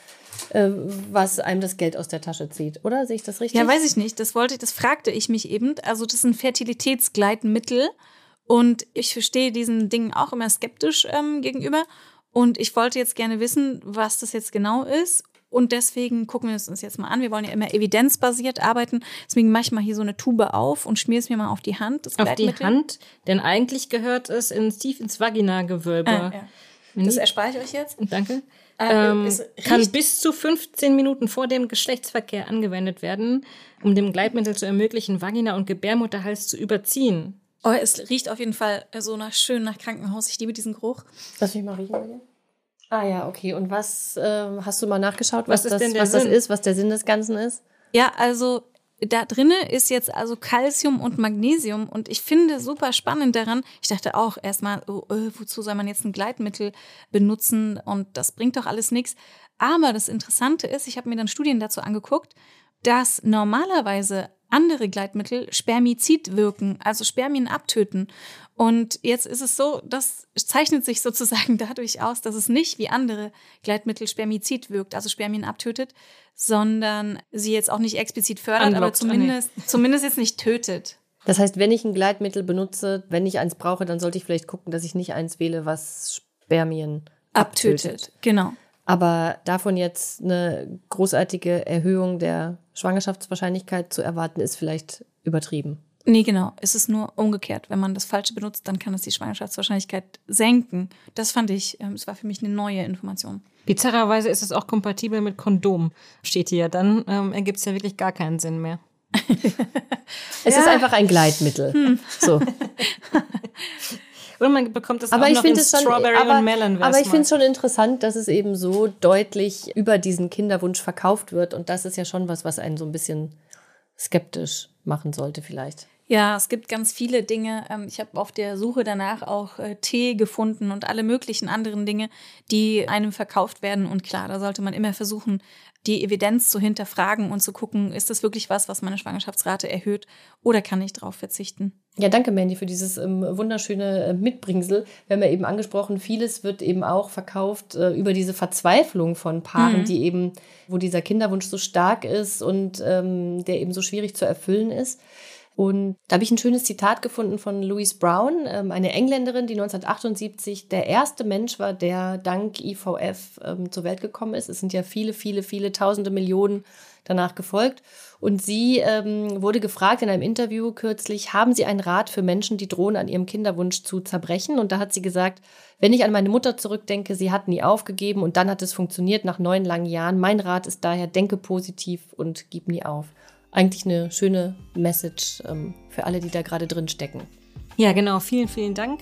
äh, was einem das Geld aus der Tasche zieht, oder? Sehe ich das richtig? Ja, weiß ich nicht. Das wollte, das fragte ich mich eben. Also, das ist ein Fertilitätsgleitmittel und ich verstehe diesen Dingen auch immer skeptisch ähm, gegenüber. Und ich wollte jetzt gerne wissen, was das jetzt genau ist und deswegen gucken wir es uns jetzt mal an. Wir wollen ja immer evidenzbasiert arbeiten. Deswegen mache ich mal hier so eine Tube auf und schmier es mir mal auf die Hand. auf die Hand? Denn eigentlich gehört es in tief ins Vaginagewölbe. Ah, ja. Das erspare ich euch jetzt. Danke. Äh, ähm, kann bis zu 15 Minuten vor dem Geschlechtsverkehr angewendet werden, um dem Gleitmittel zu ermöglichen, Vagina und Gebärmutterhals zu überziehen. Oh, es riecht auf jeden Fall so nach schön nach Krankenhaus. Ich liebe diesen Geruch. Lass mich mal riechen. Ah ja, okay. Und was äh, hast du mal nachgeschaut, was, was, das, was das ist, was der Sinn des Ganzen ist? Ja, also da drinne ist jetzt also Calcium und Magnesium und ich finde super spannend daran. Ich dachte auch erstmal, oh, äh, wozu soll man jetzt ein Gleitmittel benutzen und das bringt doch alles nichts. Aber das Interessante ist, ich habe mir dann Studien dazu angeguckt, dass normalerweise andere Gleitmittel Spermizid wirken, also Spermien abtöten. Und jetzt ist es so, das zeichnet sich sozusagen dadurch aus, dass es nicht wie andere Gleitmittel Spermizid wirkt, also Spermien abtötet, sondern sie jetzt auch nicht explizit fördert, Unlockt, aber zumindest, nee. zumindest jetzt nicht tötet. Das heißt, wenn ich ein Gleitmittel benutze, wenn ich eins brauche, dann sollte ich vielleicht gucken, dass ich nicht eins wähle, was Spermien abtötet. abtötet. Genau. Aber davon jetzt eine großartige Erhöhung der Schwangerschaftswahrscheinlichkeit zu erwarten, ist vielleicht übertrieben. Nee, genau. Es ist nur umgekehrt. Wenn man das Falsche benutzt, dann kann es die Schwangerschaftswahrscheinlichkeit senken. Das fand ich, ähm, es war für mich eine neue Information. Bizarrerweise ist es auch kompatibel mit Kondom, steht hier. Dann ähm, ergibt es ja wirklich gar keinen Sinn mehr. es ja. ist einfach ein Gleitmittel. Hm. So. Oder man bekommt es aber auch ich noch in schon, Strawberry aber, und Melon. Aber ich finde es schon interessant, dass es eben so deutlich über diesen Kinderwunsch verkauft wird. Und das ist ja schon was, was einen so ein bisschen skeptisch machen sollte vielleicht. Ja, es gibt ganz viele Dinge. Ähm, ich habe auf der Suche danach auch äh, Tee gefunden und alle möglichen anderen Dinge, die einem verkauft werden. Und klar, da sollte man immer versuchen, die Evidenz zu hinterfragen und zu gucken, ist das wirklich was, was meine Schwangerschaftsrate erhöht oder kann ich darauf verzichten? Ja, danke Mandy für dieses ähm, wunderschöne äh, Mitbringsel. Wir haben ja eben angesprochen, vieles wird eben auch verkauft äh, über diese Verzweiflung von Paaren, mhm. die eben, wo dieser Kinderwunsch so stark ist und ähm, der eben so schwierig zu erfüllen ist. Und da habe ich ein schönes Zitat gefunden von Louise Brown, ähm, eine Engländerin, die 1978 der erste Mensch war, der dank IVF ähm, zur Welt gekommen ist. Es sind ja viele, viele, viele tausende Millionen danach gefolgt. Und sie ähm, wurde gefragt in einem Interview kürzlich, haben Sie einen Rat für Menschen, die drohen, an ihrem Kinderwunsch zu zerbrechen? Und da hat sie gesagt, wenn ich an meine Mutter zurückdenke, sie hat nie aufgegeben und dann hat es funktioniert nach neun langen Jahren. Mein Rat ist daher, denke positiv und gib nie auf eigentlich eine schöne Message ähm, für alle, die da gerade drin stecken. Ja, genau. Vielen, vielen Dank.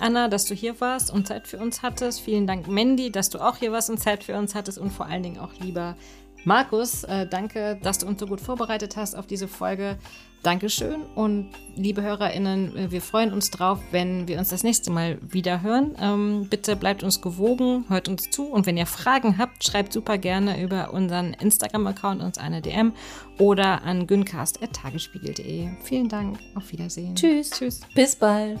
Anna, dass du hier warst und Zeit für uns hattest. Vielen Dank, Mandy, dass du auch hier warst und Zeit für uns hattest. Und vor allen Dingen auch lieber Markus, äh, danke, dass du uns so gut vorbereitet hast auf diese Folge. Dankeschön und liebe HörerInnen, äh, wir freuen uns drauf, wenn wir uns das nächste Mal wieder hören. Ähm, bitte bleibt uns gewogen, hört uns zu und wenn ihr Fragen habt, schreibt super gerne über unseren Instagram-Account uns eine DM oder an güncast.tagesspiegel.de. Vielen Dank, auf Wiedersehen. Tschüss. Tschüss. Bis bald.